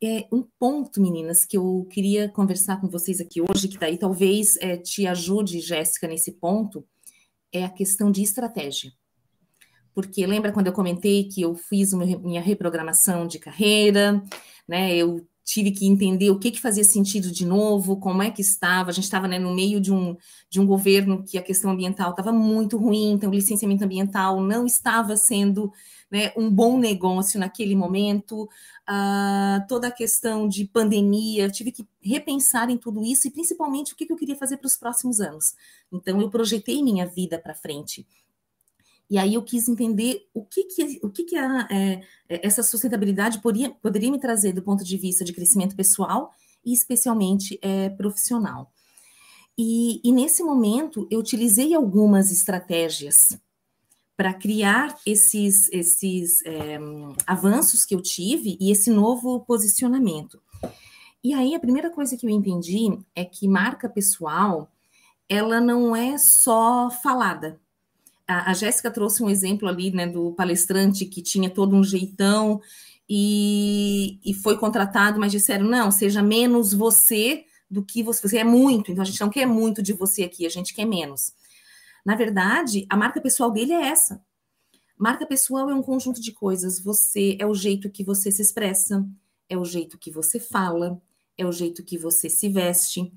É um ponto, meninas, que eu queria conversar com vocês aqui hoje, que daí talvez é, te ajude, Jéssica, nesse ponto, é a questão de estratégia. Porque lembra quando eu comentei que eu fiz minha reprogramação de carreira, né? Eu tive que entender o que, que fazia sentido de novo, como é que estava. A gente estava né, no meio de um, de um governo que a questão ambiental estava muito ruim, então o licenciamento ambiental não estava sendo né, um bom negócio naquele momento, uh, toda a questão de pandemia, tive que repensar em tudo isso e principalmente o que, que eu queria fazer para os próximos anos. Então, eu projetei minha vida para frente. E aí eu quis entender o que, que, o que, que é, é, essa sustentabilidade poderia, poderia me trazer do ponto de vista de crescimento pessoal e especialmente é, profissional. E, e, nesse momento eu utilizei algumas estratégias para criar esses, esses é, avanços que eu tive e esse novo posicionamento. E aí a primeira coisa que eu entendi é que marca pessoal ela não é só falada. A, a Jéssica trouxe um exemplo ali né, do palestrante que tinha todo um jeitão e, e foi contratado, mas disseram: não, seja menos você do que você. Você é muito, então a gente não quer muito de você aqui, a gente quer menos. Na verdade, a marca pessoal dele é essa. Marca pessoal é um conjunto de coisas. Você é o jeito que você se expressa, é o jeito que você fala, é o jeito que você se veste,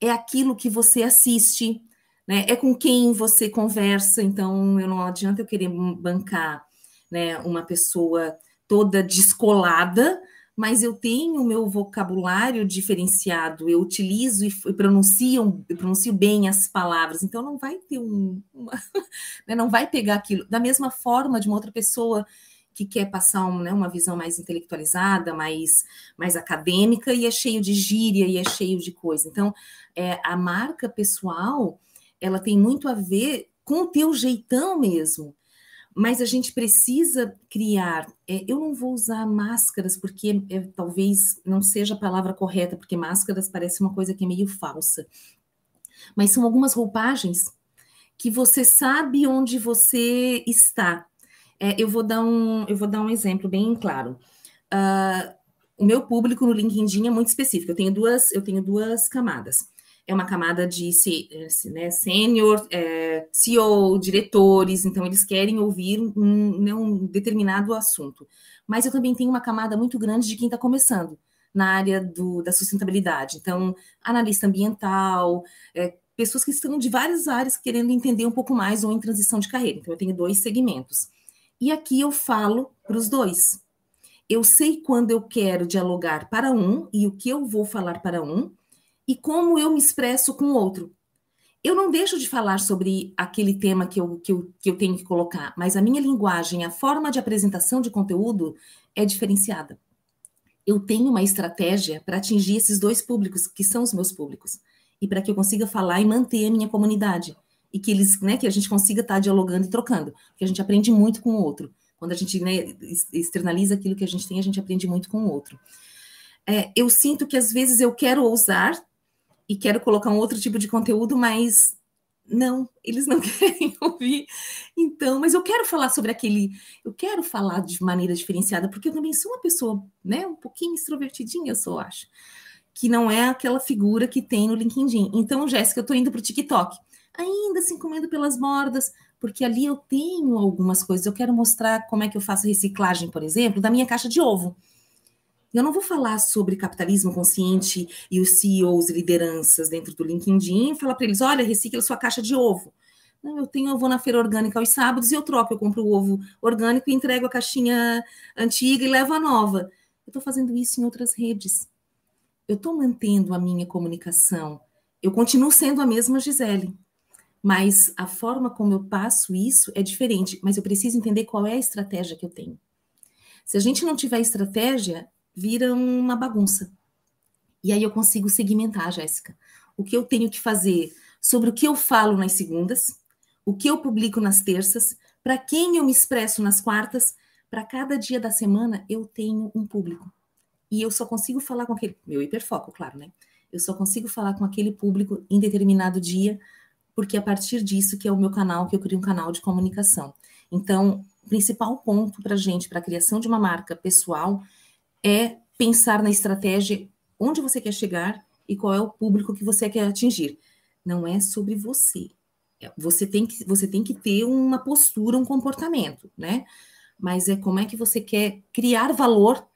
é aquilo que você assiste, né? É com quem você conversa. Então, eu não adianta eu querer bancar, né, uma pessoa toda descolada, mas eu tenho o meu vocabulário diferenciado, eu utilizo e pronuncio, eu pronuncio bem as palavras, então não vai ter um, uma, (laughs) né, não vai pegar aquilo da mesma forma de uma outra pessoa que quer passar um, né, uma visão mais intelectualizada, mais, mais acadêmica, e é cheio de gíria e é cheio de coisa. Então, é, a marca pessoal, ela tem muito a ver com o teu jeitão mesmo mas a gente precisa criar. É, eu não vou usar máscaras porque é, talvez não seja a palavra correta, porque máscaras parece uma coisa que é meio falsa. Mas são algumas roupagens que você sabe onde você está. É, eu vou dar um, eu vou dar um exemplo bem claro. Uh, o meu público no LinkedIn é muito específico. Eu tenho duas, eu tenho duas camadas é uma camada de né, sênior, é, CEO, diretores, então eles querem ouvir um, né, um, determinado assunto. Mas eu também tenho uma camada muito grande de quem está começando na área do, da sustentabilidade. Então, analista ambiental, é, pessoas que estão de várias áreas querendo entender um pouco mais ou em transição de carreira. Então, eu tenho dois segmentos. E aqui eu falo para os dois. Eu sei quando eu quero dialogar para um e o que eu vou falar para um, e como eu me expresso com o outro. Eu não deixo de falar sobre aquele tema que eu, que, eu, que eu tenho que colocar, mas a minha linguagem, a forma de apresentação de conteúdo é diferenciada. Eu tenho uma estratégia para atingir esses dois públicos, que são os meus públicos, e para que eu consiga falar e manter a minha comunidade, e que eles, né, que a gente consiga estar tá dialogando e trocando, porque a gente aprende muito com o outro. Quando a gente né, externaliza aquilo que a gente tem, a gente aprende muito com o outro. É, eu sinto que às vezes eu quero ousar e quero colocar um outro tipo de conteúdo, mas não, eles não (laughs) querem ouvir. Então, mas eu quero falar sobre aquele, eu quero falar de maneira diferenciada, porque eu também sou uma pessoa, né, um pouquinho extrovertidinha, eu sou, acho, que não é aquela figura que tem no LinkedIn. Então, Jéssica, eu estou indo para o TikTok, ainda assim comendo pelas bordas, porque ali eu tenho algumas coisas. Eu quero mostrar como é que eu faço reciclagem, por exemplo, da minha caixa de ovo. Eu não vou falar sobre capitalismo consciente e os CEOs lideranças dentro do LinkedIn falar para eles: olha, recicla sua caixa de ovo. Não, eu tenho, eu vou na feira orgânica aos sábados e eu troco, eu compro o ovo orgânico e entrego a caixinha antiga e levo a nova. Eu estou fazendo isso em outras redes. Eu estou mantendo a minha comunicação. Eu continuo sendo a mesma Gisele, mas a forma como eu passo isso é diferente. Mas eu preciso entender qual é a estratégia que eu tenho. Se a gente não tiver estratégia, vira uma bagunça. E aí eu consigo segmentar, Jéssica. O que eu tenho que fazer sobre o que eu falo nas segundas, o que eu publico nas terças, para quem eu me expresso nas quartas, para cada dia da semana eu tenho um público. E eu só consigo falar com aquele. Meu hiperfoco, claro, né? Eu só consigo falar com aquele público em determinado dia, porque é a partir disso que é o meu canal, que eu crio um canal de comunicação. Então, o principal ponto para gente, para a criação de uma marca pessoal, é pensar na estratégia, onde você quer chegar e qual é o público que você quer atingir. Não é sobre você. É, você tem que, você tem que ter uma postura, um comportamento, né? Mas é como é que você quer criar valor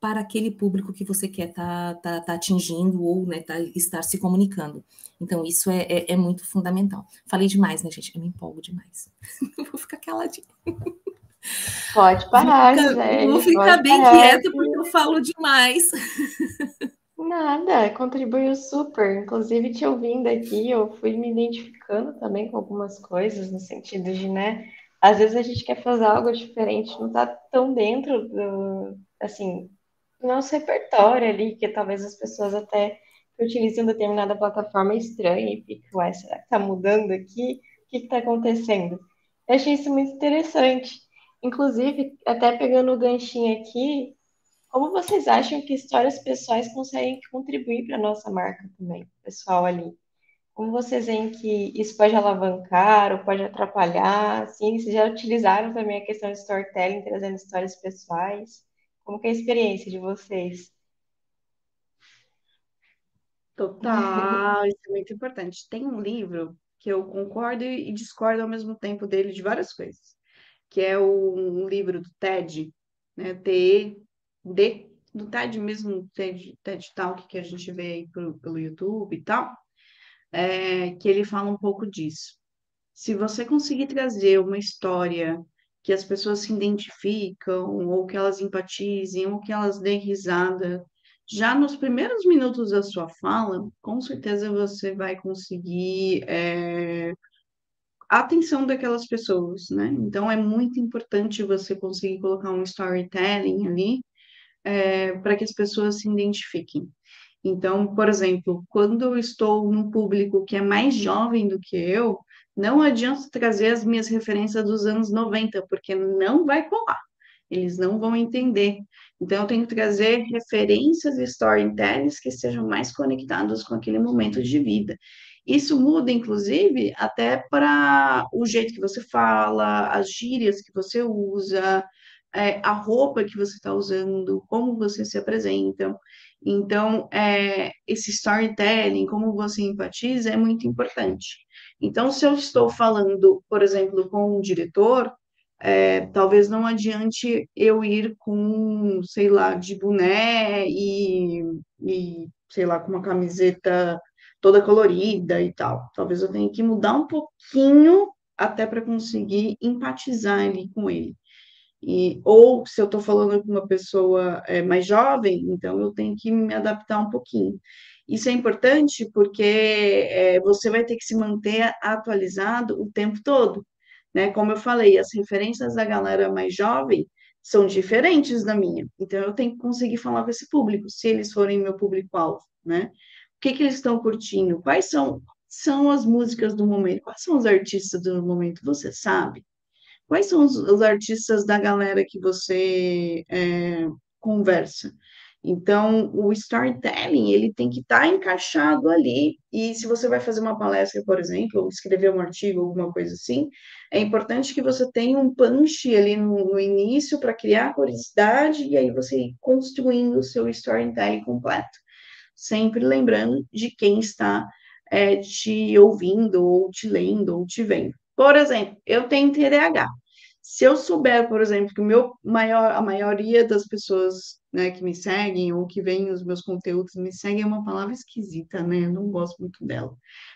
para aquele público que você quer estar tá, tá, tá atingindo ou né, tá, estar se comunicando. Então, isso é, é, é, muito fundamental. Falei demais, né, gente? Eu me empolgo demais. (laughs) vou ficar caladinha. (laughs) Pode parar, vou ficar, Vou ficar bem parar. quieta porque eu falo demais. Nada, contribuiu super. Inclusive, te ouvindo aqui, eu fui me identificando também com algumas coisas, no sentido de, né, às vezes a gente quer fazer algo diferente, não tá tão dentro do, assim, do nosso repertório ali, que talvez as pessoas até utilizam determinada plataforma estranha e fiquem, ué, será que tá mudando aqui? O que que tá acontecendo? Eu achei isso muito interessante. Inclusive, até pegando o ganchinho aqui, como vocês acham que histórias pessoais conseguem contribuir para a nossa marca também, pessoal ali? Como vocês veem que isso pode alavancar ou pode atrapalhar? Sim, vocês já utilizaram também a questão de storytelling, trazendo histórias pessoais? Como que é a experiência de vocês? Total, (laughs) isso é muito importante. Tem um livro que eu concordo e discordo ao mesmo tempo dele de várias coisas, que é o, um livro do TED, né? T-E-D, do TED mesmo, TED, TED Talk que a gente vê aí pelo, pelo YouTube e tal, é, que ele fala um pouco disso. Se você conseguir trazer uma história que as pessoas se identificam, ou que elas empatizem, ou que elas deem risada, já nos primeiros minutos da sua fala, com certeza você vai conseguir é, atenção daquelas pessoas, né? Então é muito importante você conseguir colocar um storytelling ali é, para que as pessoas se identifiquem. Então, por exemplo, quando eu estou num público que é mais jovem do que eu, não adianta trazer as minhas referências dos anos 90, porque não vai colar. Eles não vão entender. Então, eu tenho que trazer referências e storytellings que sejam mais conectados com aquele momento de vida. Isso muda, inclusive, até para o jeito que você fala, as gírias que você usa, é, a roupa que você está usando, como você se apresenta. Então, é, esse storytelling, como você empatiza, é muito importante. Então, se eu estou falando, por exemplo, com um diretor, é, talvez não adiante eu ir com, sei lá, de boné e, e, sei lá, com uma camiseta toda colorida e tal. Talvez eu tenha que mudar um pouquinho até para conseguir empatizar ali com ele. E, ou se eu estou falando com uma pessoa é, mais jovem, então eu tenho que me adaptar um pouquinho. Isso é importante porque é, você vai ter que se manter atualizado o tempo todo. Né? Como eu falei, as referências da galera mais jovem são diferentes da minha. Então eu tenho que conseguir falar com esse público, se eles forem meu público-alvo. Né? Que, que eles estão curtindo? Quais são, são as músicas do momento? Quais são os artistas do momento? Você sabe? Quais são os, os artistas da galera que você é, conversa? Então, o storytelling, ele tem que estar tá encaixado ali. E se você vai fazer uma palestra, por exemplo, ou escrever um artigo, alguma coisa assim, é importante que você tenha um punch ali no, no início para criar curiosidade e aí você ir construindo o seu storytelling completo. Sempre lembrando de quem está é, te ouvindo, ou te lendo, ou te vendo. Por exemplo, eu tenho TDAH. Se eu souber, por exemplo, que meu maior, a maioria das pessoas né, que me seguem ou que veem os meus conteúdos me seguem é uma palavra esquisita, né? Eu não gosto muito dela.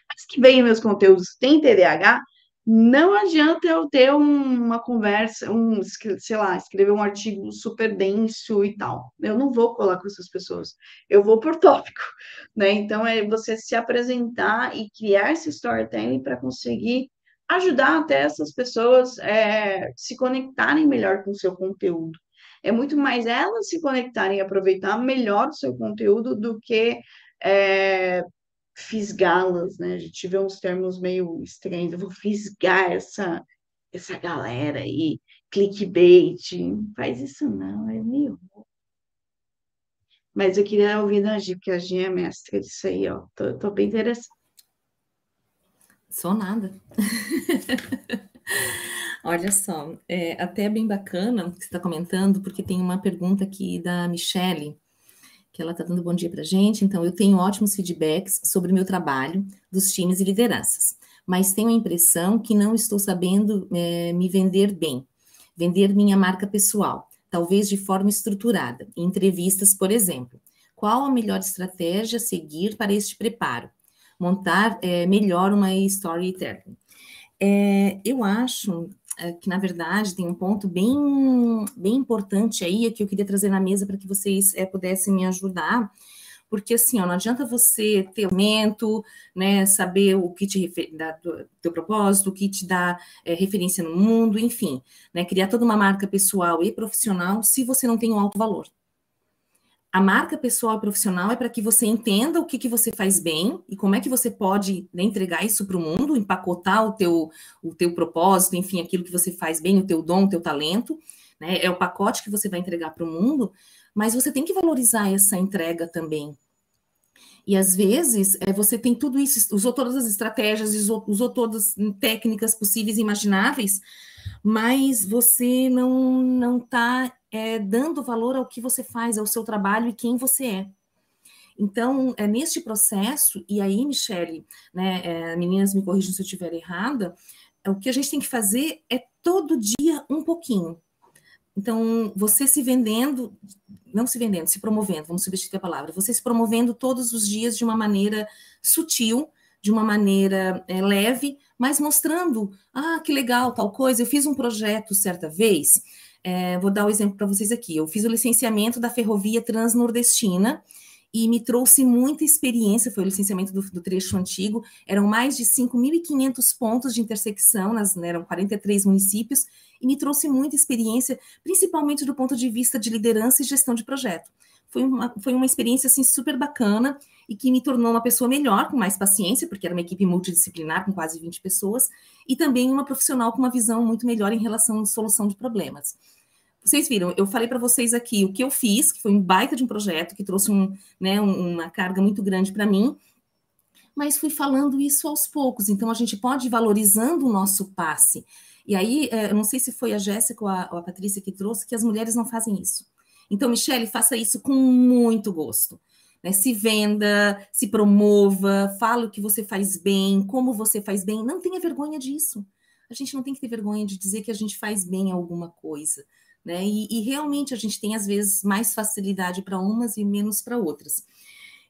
Mas que veem meus conteúdos tem TDAH, não adianta eu ter uma conversa, um, sei lá, escrever um artigo super denso e tal. Eu não vou colar com essas pessoas. Eu vou por (laughs) tópico, né? Então é você se apresentar e criar esse storytelling para conseguir ajudar até essas pessoas é, se conectarem melhor com o seu conteúdo. É muito mais elas se conectarem e aproveitar melhor o seu conteúdo do que é, fisgá-las, né? A gente vê uns termos meio estranhos, eu vou fisgar essa, essa galera aí, clickbait, faz isso não, é meio... Mas eu queria ouvir da Gi, porque a Gi é mestra disso aí, ó, tô, tô bem interessada. Sou nada. (laughs) Olha só, é até bem bacana que você está comentando, porque tem uma pergunta aqui da Michele, que ela está dando bom dia para a gente. Então, eu tenho ótimos feedbacks sobre o meu trabalho, dos times e lideranças, mas tenho a impressão que não estou sabendo é, me vender bem, vender minha marca pessoal. talvez de forma estruturada, em entrevistas, por exemplo. Qual a melhor estratégia a seguir para este preparo? Montar é, melhor uma storytelling. É, eu acho é, que, na verdade, tem um ponto bem, bem importante aí que eu queria trazer na mesa para que vocês é, pudessem me ajudar, porque assim, ó, não adianta você ter aumento, né, saber o que te dá do teu propósito, o que te dá é, referência no mundo, enfim, né, criar toda uma marca pessoal e profissional se você não tem um alto valor. A marca pessoal e profissional é para que você entenda o que, que você faz bem e como é que você pode né, entregar isso para o mundo, empacotar o teu, o teu propósito, enfim, aquilo que você faz bem, o teu dom, o teu talento, né? É o pacote que você vai entregar para o mundo, mas você tem que valorizar essa entrega também. E às vezes é, você tem tudo isso, usou todas as estratégias, usou, usou todas as técnicas possíveis e imagináveis, mas você não não está é, dando valor ao que você faz, ao seu trabalho e quem você é. Então, é neste processo, e aí, Michele, né, é, meninas me corrijam se eu estiver errada, é, o que a gente tem que fazer é todo dia um pouquinho. Então, você se vendendo, não se vendendo, se promovendo, vamos substituir a palavra, você se promovendo todos os dias de uma maneira sutil, de uma maneira é, leve, mas mostrando, ah, que legal, tal coisa. Eu fiz um projeto certa vez, é, vou dar o um exemplo para vocês aqui. Eu fiz o licenciamento da ferrovia transnordestina e me trouxe muita experiência, foi o licenciamento do, do trecho antigo, eram mais de 5.500 pontos de intersecção, nas, né, eram 43 municípios, e me trouxe muita experiência, principalmente do ponto de vista de liderança e gestão de projeto. Foi uma, foi uma experiência assim super bacana e que me tornou uma pessoa melhor, com mais paciência, porque era uma equipe multidisciplinar com quase 20 pessoas, e também uma profissional com uma visão muito melhor em relação à solução de problemas. Vocês viram, eu falei para vocês aqui o que eu fiz, que foi um baita de um projeto que trouxe um, né, uma carga muito grande para mim, mas fui falando isso aos poucos. Então a gente pode ir valorizando o nosso passe. E aí, é, eu não sei se foi a Jéssica ou a, ou a Patrícia que trouxe, que as mulheres não fazem isso. Então, Michele, faça isso com muito gosto. Né? Se venda, se promova, fala o que você faz bem, como você faz bem. Não tenha vergonha disso. A gente não tem que ter vergonha de dizer que a gente faz bem alguma coisa. Né? E, e realmente a gente tem, às vezes, mais facilidade para umas e menos para outras.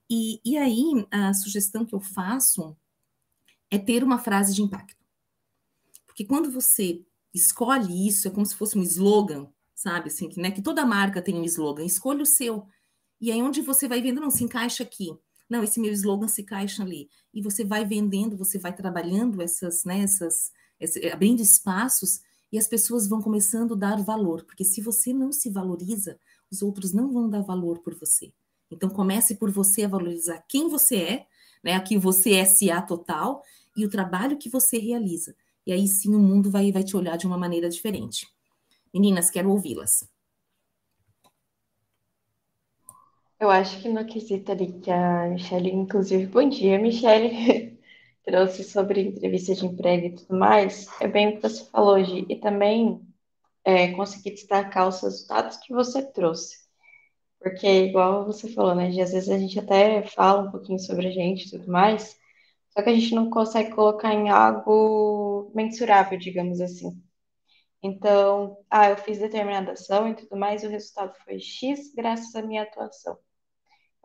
E, e aí, a sugestão que eu faço é ter uma frase de impacto. Porque quando você escolhe isso, é como se fosse um slogan, sabe? Assim, que, né, que toda marca tem um slogan, escolha o seu. E aí onde você vai vendo, não, se encaixa aqui. Não, esse meu slogan se encaixa ali. E você vai vendendo, você vai trabalhando essas, né, essas, esse, abrindo espaços e as pessoas vão começando a dar valor, porque se você não se valoriza, os outros não vão dar valor por você. Então comece por você a valorizar quem você é, né? Aqui você é SA total e o trabalho que você realiza. E aí sim o mundo vai, vai te olhar de uma maneira diferente. Meninas, quero ouvi-las. Eu acho que no quesito ali que a Michelle, inclusive, bom dia, Michelle, (laughs) trouxe sobre entrevista de emprego e tudo mais, é bem o que você falou hoje, e também é, conseguir destacar os resultados que você trouxe. Porque, igual você falou, né, de, às vezes a gente até fala um pouquinho sobre a gente e tudo mais, só que a gente não consegue colocar em algo mensurável, digamos assim. Então, ah, eu fiz determinada ação e tudo mais, o resultado foi X graças à minha atuação.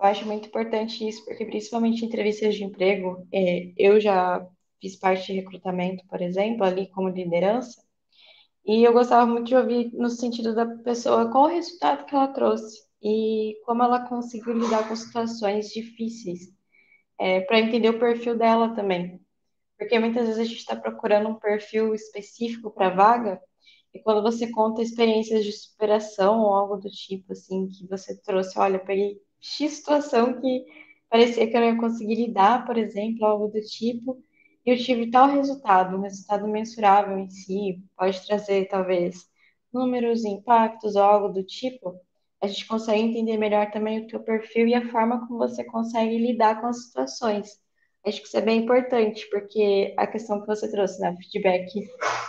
Eu acho muito importante isso, porque principalmente em entrevistas de emprego, é, eu já fiz parte de recrutamento, por exemplo, ali como liderança, e eu gostava muito de ouvir no sentido da pessoa qual o resultado que ela trouxe e como ela conseguiu lidar com situações difíceis, é, para entender o perfil dela também. Porque muitas vezes a gente está procurando um perfil específico para vaga, e quando você conta experiências de superação ou algo do tipo, assim, que você trouxe, olha, peguei X situação que parecia que eu não ia conseguir lidar, por exemplo, algo do tipo, e eu tive tal resultado, um resultado mensurável em si, pode trazer talvez números, impactos ou algo do tipo, a gente consegue entender melhor também o teu perfil e a forma como você consegue lidar com as situações. Acho que isso é bem importante, porque a questão que você trouxe, né, feedback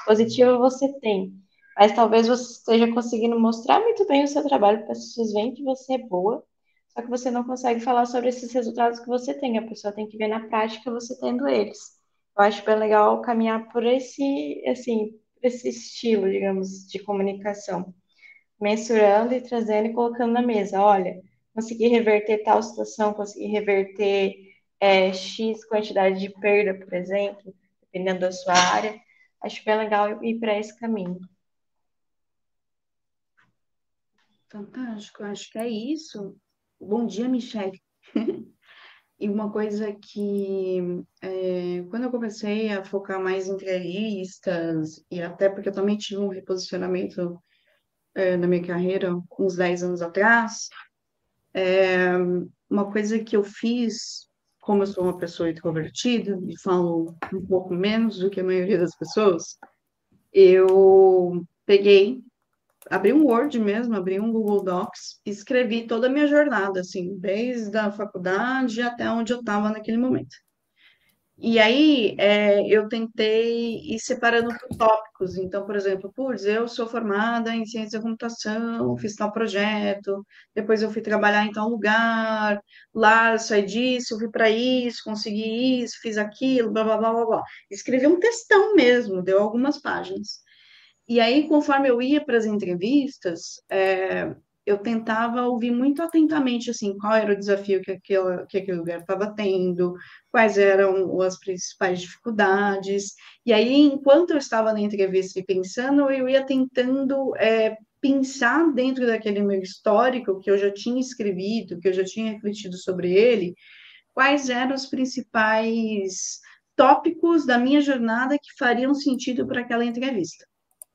positivo você tem, mas talvez você esteja conseguindo mostrar muito bem o seu trabalho para as pessoas verem que você é boa, só que você não consegue falar sobre esses resultados que você tem. A pessoa tem que ver na prática você tendo eles. Eu acho bem legal caminhar por esse, assim, esse estilo, digamos, de comunicação. mensurando e trazendo e colocando na mesa. Olha, consegui reverter tal situação, consegui reverter é, X quantidade de perda, por exemplo, dependendo da sua área. Acho bem legal ir para esse caminho. Fantástico, acho que é isso. Bom dia, Michelle. (laughs) E uma coisa que, é, quando eu comecei a focar mais em entrevistas, e até porque eu também tive um reposicionamento é, na minha carreira uns 10 anos atrás, é, uma coisa que eu fiz, como eu sou uma pessoa introvertida e falo um pouco menos do que a maioria das pessoas, eu peguei abri um Word mesmo, abri um Google Docs, escrevi toda a minha jornada, assim, desde a faculdade até onde eu estava naquele momento. E aí é, eu tentei ir separando por tópicos. Então, por exemplo, putz, eu sou formada em ciência da computação, fiz tal projeto, depois eu fui trabalhar em tal lugar, lá eu saí disso, eu fui para isso, consegui isso, fiz aquilo, blá blá blá blá blá. Escrevi um textão mesmo, deu algumas páginas. E aí, conforme eu ia para as entrevistas, é, eu tentava ouvir muito atentamente, assim, qual era o desafio que aquele, que aquele lugar estava tendo, quais eram as principais dificuldades. E aí, enquanto eu estava na entrevista e pensando, eu ia tentando é, pensar dentro daquele meu histórico que eu já tinha escrevido, que eu já tinha refletido sobre ele, quais eram os principais tópicos da minha jornada que fariam sentido para aquela entrevista.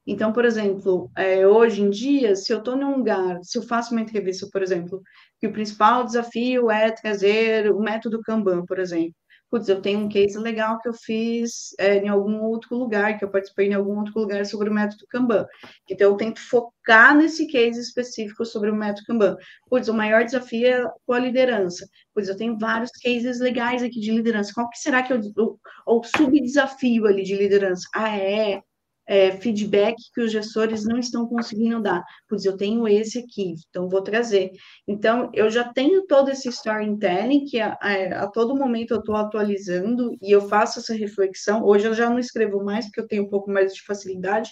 Então, por exemplo, é, hoje em dia, se eu estou num lugar, se eu faço uma entrevista, por exemplo, que o principal desafio é trazer o método Kanban, por exemplo. Putz, eu tenho um case legal que eu fiz é, em algum outro lugar, que eu participei em algum outro lugar sobre o método Kanban. Então, eu tento focar nesse case específico sobre o método Kanban. Putz, o maior desafio é com a liderança. Pois eu tenho vários cases legais aqui de liderança. Qual que será que é o, o, o subdesafio ali de liderança? Ah, é é, feedback que os gestores não estão conseguindo dar. Pois eu tenho esse aqui, então vou trazer. Então, eu já tenho todo esse storytelling que a, a, a todo momento eu estou atualizando e eu faço essa reflexão. Hoje eu já não escrevo mais, porque eu tenho um pouco mais de facilidade,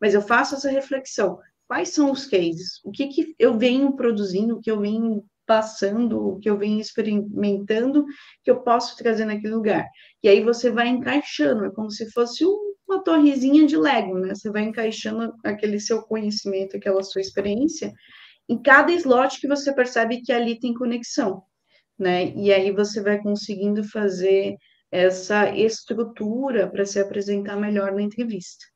mas eu faço essa reflexão. Quais são os cases? O que, que eu venho produzindo, o que eu venho passando, o que eu venho experimentando, que eu posso trazer naquele lugar. E aí você vai encaixando, é como se fosse um uma torrezinha de Lego, né? Você vai encaixando aquele seu conhecimento, aquela sua experiência, em cada slot que você percebe que ali tem conexão, né? E aí você vai conseguindo fazer essa estrutura para se apresentar melhor na entrevista.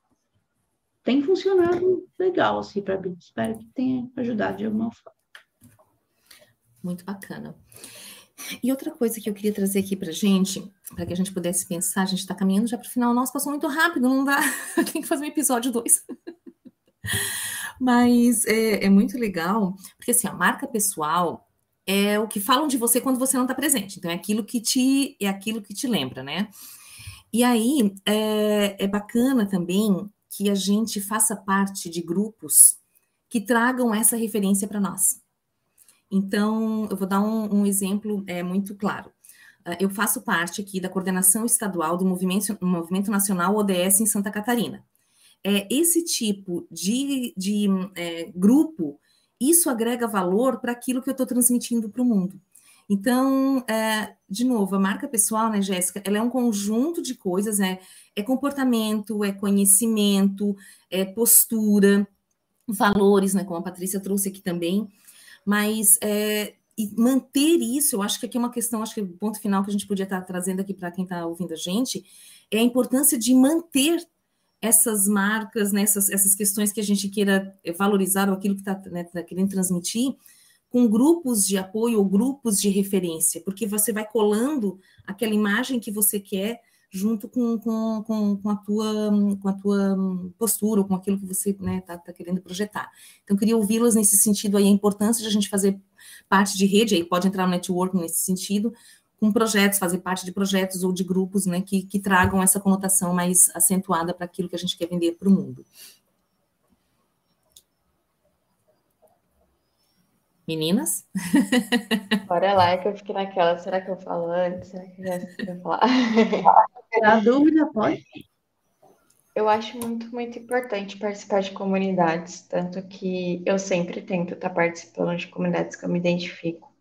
Tem funcionado legal, assim, para mim. Espero que tenha ajudado de alguma forma. Muito bacana. E outra coisa que eu queria trazer aqui para gente, para que a gente pudesse pensar, a gente está caminhando já para o final, nossa, passou muito rápido, não dá, (laughs) tem que fazer um episódio 2. (laughs) Mas é, é, muito legal, porque assim, a marca pessoal é o que falam de você quando você não está presente. Então é aquilo que te é aquilo que te lembra, né? E aí é, é bacana também que a gente faça parte de grupos que tragam essa referência para nós. Então, eu vou dar um, um exemplo é, muito claro. Uh, eu faço parte aqui da coordenação estadual do Movimento, Movimento Nacional ODS em Santa Catarina. É, esse tipo de, de é, grupo, isso agrega valor para aquilo que eu estou transmitindo para o mundo. Então, é, de novo, a marca pessoal, né, Jéssica, ela é um conjunto de coisas, né? É comportamento, é conhecimento, é postura, valores, né? Como a Patrícia trouxe aqui também. Mas é, manter isso, eu acho que aqui é uma questão, acho que o ponto final que a gente podia estar trazendo aqui para quem está ouvindo a gente, é a importância de manter essas marcas, né, essas, essas questões que a gente queira valorizar ou aquilo que está né, tá querendo transmitir, com grupos de apoio ou grupos de referência, porque você vai colando aquela imagem que você quer junto com, com, com, com, a, tua, com a tua postura, ou com aquilo que você está né, tá, tá querendo projetar. Então, queria ouvi-las nesse sentido aí, a importância de a gente fazer parte de rede, aí pode entrar no network nesse sentido, com projetos, fazer parte de projetos ou de grupos né, que, que tragam essa conotação mais acentuada para aquilo que a gente quer vender para o mundo. Meninas? Bora lá, é que eu fiquei naquela. Será que eu falo antes? Será que já vai falar? Na (laughs) dúvida, pode. Eu acho muito, muito importante participar de comunidades, tanto que eu sempre tento estar participando de comunidades que eu me identifico,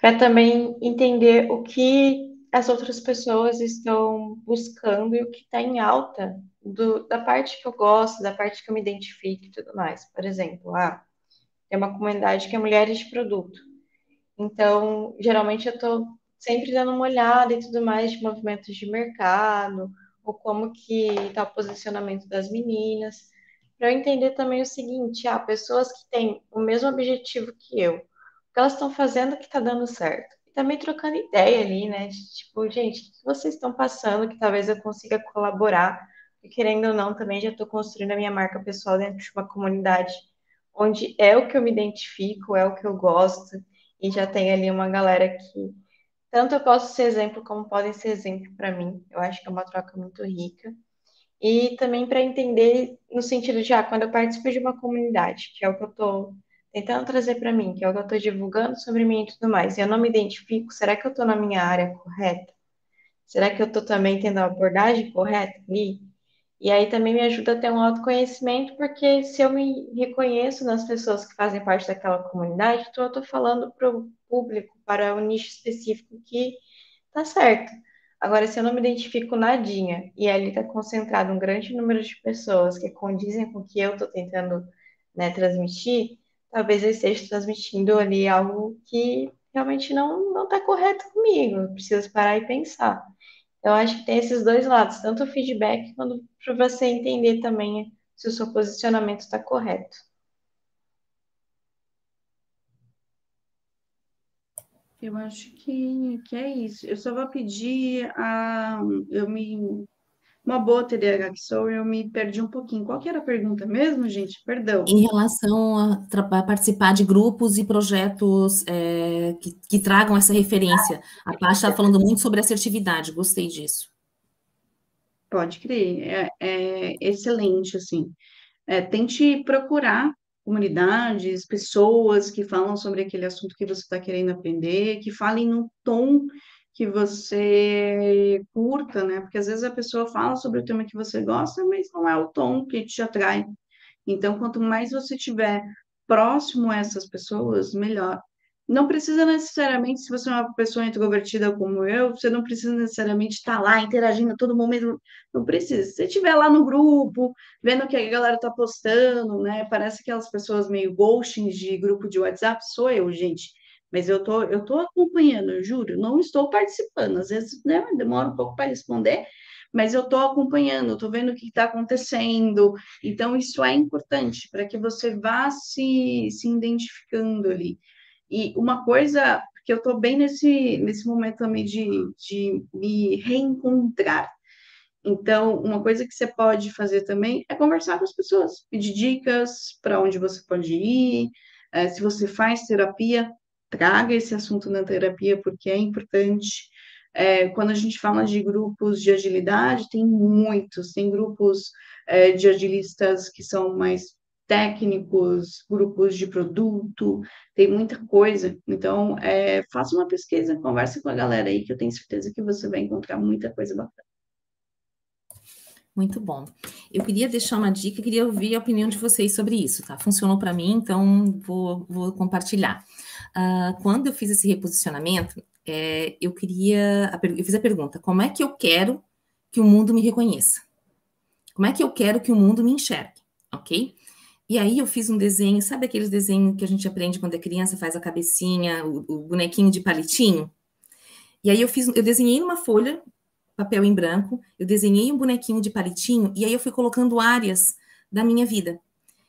para também entender o que as outras pessoas estão buscando e o que está em alta do, da parte que eu gosto, da parte que eu me identifico e tudo mais. Por exemplo, ah, tem uma comunidade que é mulheres de produto. Então, geralmente eu estou sempre dando uma olhada e tudo mais de movimentos de mercado, ou como que está o posicionamento das meninas, para eu entender também o seguinte, há ah, pessoas que têm o mesmo objetivo que eu, o que elas estão fazendo que está dando certo. E também trocando ideia ali, né? Tipo, gente, o que vocês estão passando que talvez eu consiga colaborar, e querendo ou não, também já estou construindo a minha marca pessoal dentro de uma comunidade onde é o que eu me identifico, é o que eu gosto, e já tem ali uma galera que tanto eu posso ser exemplo, como podem ser exemplo para mim. Eu acho que é uma troca muito rica. E também para entender no sentido de, ah, quando eu participo de uma comunidade, que é o que eu estou tentando trazer para mim, que é o que eu estou divulgando sobre mim e tudo mais, e eu não me identifico, será que eu estou na minha área correta? Será que eu estou também tendo a abordagem correta ali? E aí também me ajuda a ter um autoconhecimento, porque se eu me reconheço nas pessoas que fazem parte daquela comunidade, então eu estou falando para o público, para um nicho específico que tá certo. Agora, se eu não me identifico nadinha e ali está concentrado um grande número de pessoas que condizem com o que eu estou tentando né, transmitir, talvez eu esteja transmitindo ali algo que realmente não não está correto comigo. Eu preciso parar e pensar. Eu acho que tem esses dois lados, tanto o feedback quanto para você entender também se o seu posicionamento está correto. Eu acho que, que é isso. Eu só vou pedir a. Eu me. Uma boa TDAH que sou, eu me perdi um pouquinho. Qual que era a pergunta mesmo, gente? Perdão. Em relação a, a participar de grupos e projetos é, que, que, tragam essa referência. A Paty está falando muito sobre assertividade, gostei disso. Pode crer, é, é excelente, assim. É, tente procurar comunidades, pessoas que falam sobre aquele assunto que você está querendo aprender, que falem no tom que você curta, né? Porque às vezes a pessoa fala sobre o tema que você gosta, mas não é o tom que te atrai. Então, quanto mais você tiver próximo a essas pessoas, melhor. Não precisa necessariamente, se você é uma pessoa introvertida como eu, você não precisa necessariamente estar lá interagindo a todo momento. Não precisa. Se você estiver lá no grupo, vendo o que a galera está postando, né? Parece aquelas pessoas meio ghosting de grupo de WhatsApp, sou eu, gente. Mas eu tô, eu tô acompanhando, eu juro, não estou participando. Às vezes, né, demora um pouco para responder, mas eu estou acompanhando, estou vendo o que está acontecendo. Então, isso é importante para que você vá se, se identificando ali. E uma coisa que eu estou bem nesse, nesse momento também de, de me reencontrar. Então, uma coisa que você pode fazer também é conversar com as pessoas, pedir dicas para onde você pode ir. É, se você faz terapia, traga esse assunto na terapia, porque é importante. É, quando a gente fala de grupos de agilidade, tem muitos, tem grupos é, de agilistas que são mais técnicos, grupos de produto, tem muita coisa. Então, é, faça uma pesquisa, converse com a galera aí, que eu tenho certeza que você vai encontrar muita coisa bacana. Muito bom. Eu queria deixar uma dica, queria ouvir a opinião de vocês sobre isso, tá? Funcionou para mim, então vou, vou compartilhar. Uh, quando eu fiz esse reposicionamento, é, eu queria, eu fiz a pergunta: como é que eu quero que o mundo me reconheça? Como é que eu quero que o mundo me enxergue? Ok? E aí eu fiz um desenho, sabe aqueles desenhos que a gente aprende quando é criança, faz a cabecinha, o, o bonequinho de palitinho? E aí eu fiz, eu desenhei numa folha, papel em branco, eu desenhei um bonequinho de palitinho e aí eu fui colocando áreas da minha vida.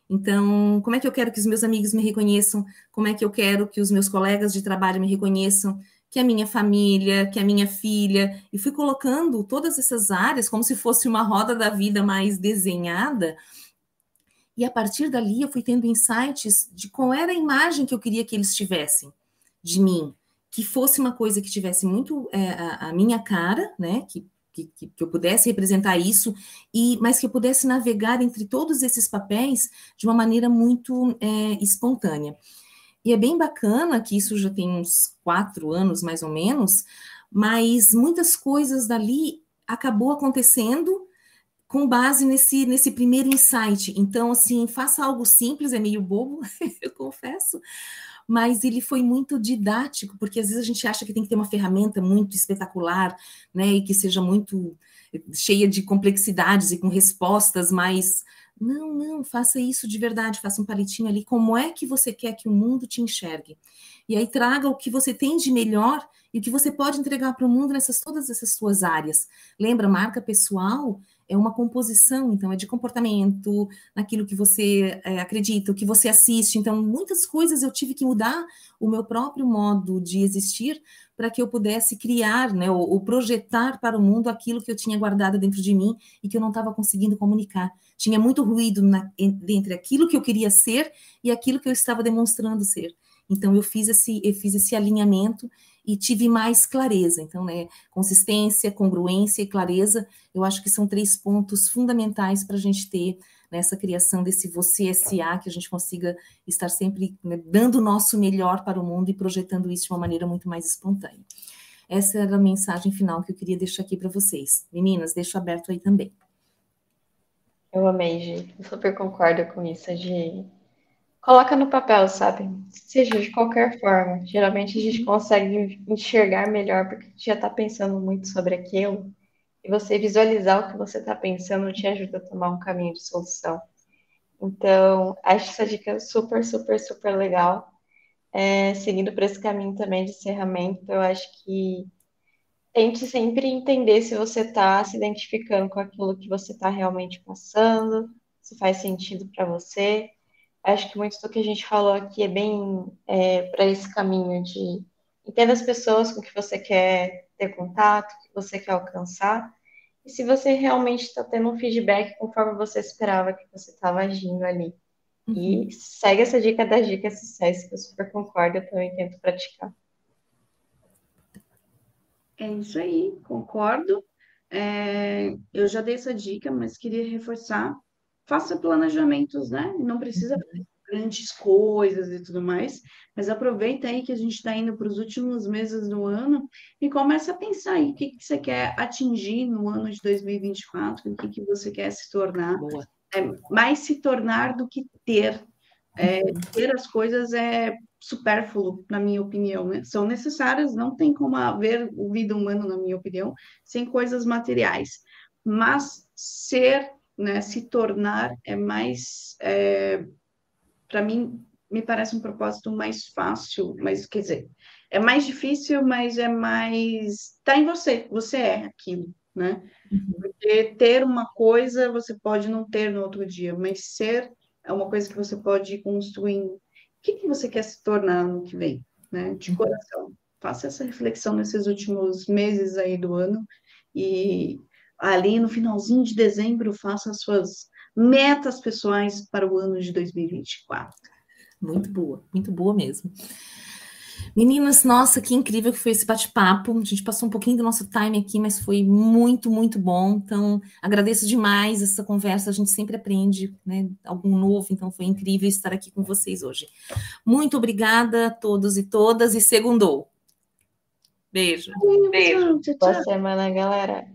Então, como é que eu quero que os meus amigos me reconheçam? Como é que eu quero que os meus colegas de trabalho me reconheçam? Que a minha família, que a minha filha, e fui colocando todas essas áreas como se fosse uma roda da vida mais desenhada e a partir dali eu fui tendo insights de qual era a imagem que eu queria que eles tivessem de mim, que fosse uma coisa que tivesse muito é, a, a, minha cara, né? Que, que, que, eu pudesse representar isso, e mas que eu pudesse navegar entre todos esses papéis de uma maneira muito é, espontânea. E é bem bacana que isso já tem uns quatro anos, mais ou menos, mas muitas coisas dali acabou acontecendo com base nesse, nesse primeiro insight. Então, assim, faça algo simples, é meio bobo, (laughs) eu confesso, mas ele foi muito didático, porque às vezes a gente acha que tem que ter uma ferramenta muito espetacular, né, e que seja muito cheia de complexidades e com respostas mais. Não, não, faça isso de verdade, faça um palitinho ali. Como é que você quer que o mundo te enxergue? E aí traga o que você tem de melhor e o que você pode entregar para o mundo nessas todas essas suas áreas. Lembra, marca pessoal é uma composição, então é de comportamento, naquilo que você é, acredita, o que você assiste. Então, muitas coisas eu tive que mudar o meu próprio modo de existir para que eu pudesse criar, né, ou, ou, projetar para o mundo aquilo que eu tinha guardado dentro de mim e que eu não estava conseguindo comunicar. Tinha muito ruído na, entre aquilo que eu queria ser e aquilo que eu estava demonstrando ser. Então, eu fiz esse, eu fiz esse alinhamento e tive mais clareza. Então, né, consistência, congruência e clareza, eu acho que são três pontos fundamentais para a gente ter nessa criação desse você SA, que a gente consiga estar sempre né, dando o nosso melhor para o mundo e projetando isso de uma maneira muito mais espontânea. Essa era a mensagem final que eu queria deixar aqui para vocês. Meninas, deixo aberto aí também. Eu amei, Gi. Eu super concordo com isso de coloca no papel, sabe? Seja de qualquer forma. Geralmente a gente consegue enxergar melhor porque já está pensando muito sobre aquilo. E você visualizar o que você está pensando te ajuda a tomar um caminho de solução. Então, acho essa dica super, super, super legal. É, seguindo por esse caminho também de encerramento, eu acho que tente sempre entender se você está se identificando com aquilo que você está realmente passando, se faz sentido para você acho que muito do que a gente falou aqui é bem é, para esse caminho de entender as pessoas com que você quer ter contato, que você quer alcançar, e se você realmente está tendo um feedback conforme você esperava que você estava agindo ali. Uhum. E segue essa dica das dicas sociais, que eu super concordo, eu também tento praticar. É isso aí, concordo. É, eu já dei essa dica, mas queria reforçar faça planejamentos, né? Não precisa fazer grandes coisas e tudo mais, mas aproveita aí que a gente está indo para os últimos meses do ano e começa a pensar aí o que, que você quer atingir no ano de 2024, o que, que você quer se tornar. Boa. É, mais se tornar do que ter. É, ter as coisas é supérfluo, na minha opinião. Né? São necessárias, não tem como haver vida humana, na minha opinião, sem coisas materiais. Mas ser né, se tornar é mais, é, para mim, me parece um propósito mais fácil, mas quer dizer, é mais difícil, mas é mais. Está em você, você é aquilo, né? Uhum. Porque ter uma coisa você pode não ter no outro dia, mas ser é uma coisa que você pode ir construindo. O que, que você quer se tornar no que vem, né? De uhum. coração. Faça essa reflexão nesses últimos meses aí do ano e ali no finalzinho de dezembro, faça as suas metas pessoais para o ano de 2024. Muito boa, muito boa mesmo. Meninas, nossa, que incrível que foi esse bate-papo. A gente passou um pouquinho do nosso time aqui, mas foi muito, muito bom. Então, agradeço demais essa conversa. A gente sempre aprende né, algo novo, então foi incrível estar aqui com vocês hoje. Muito obrigada a todos e todas, e segundou. Beijo. Beijo. Boa semana, galera.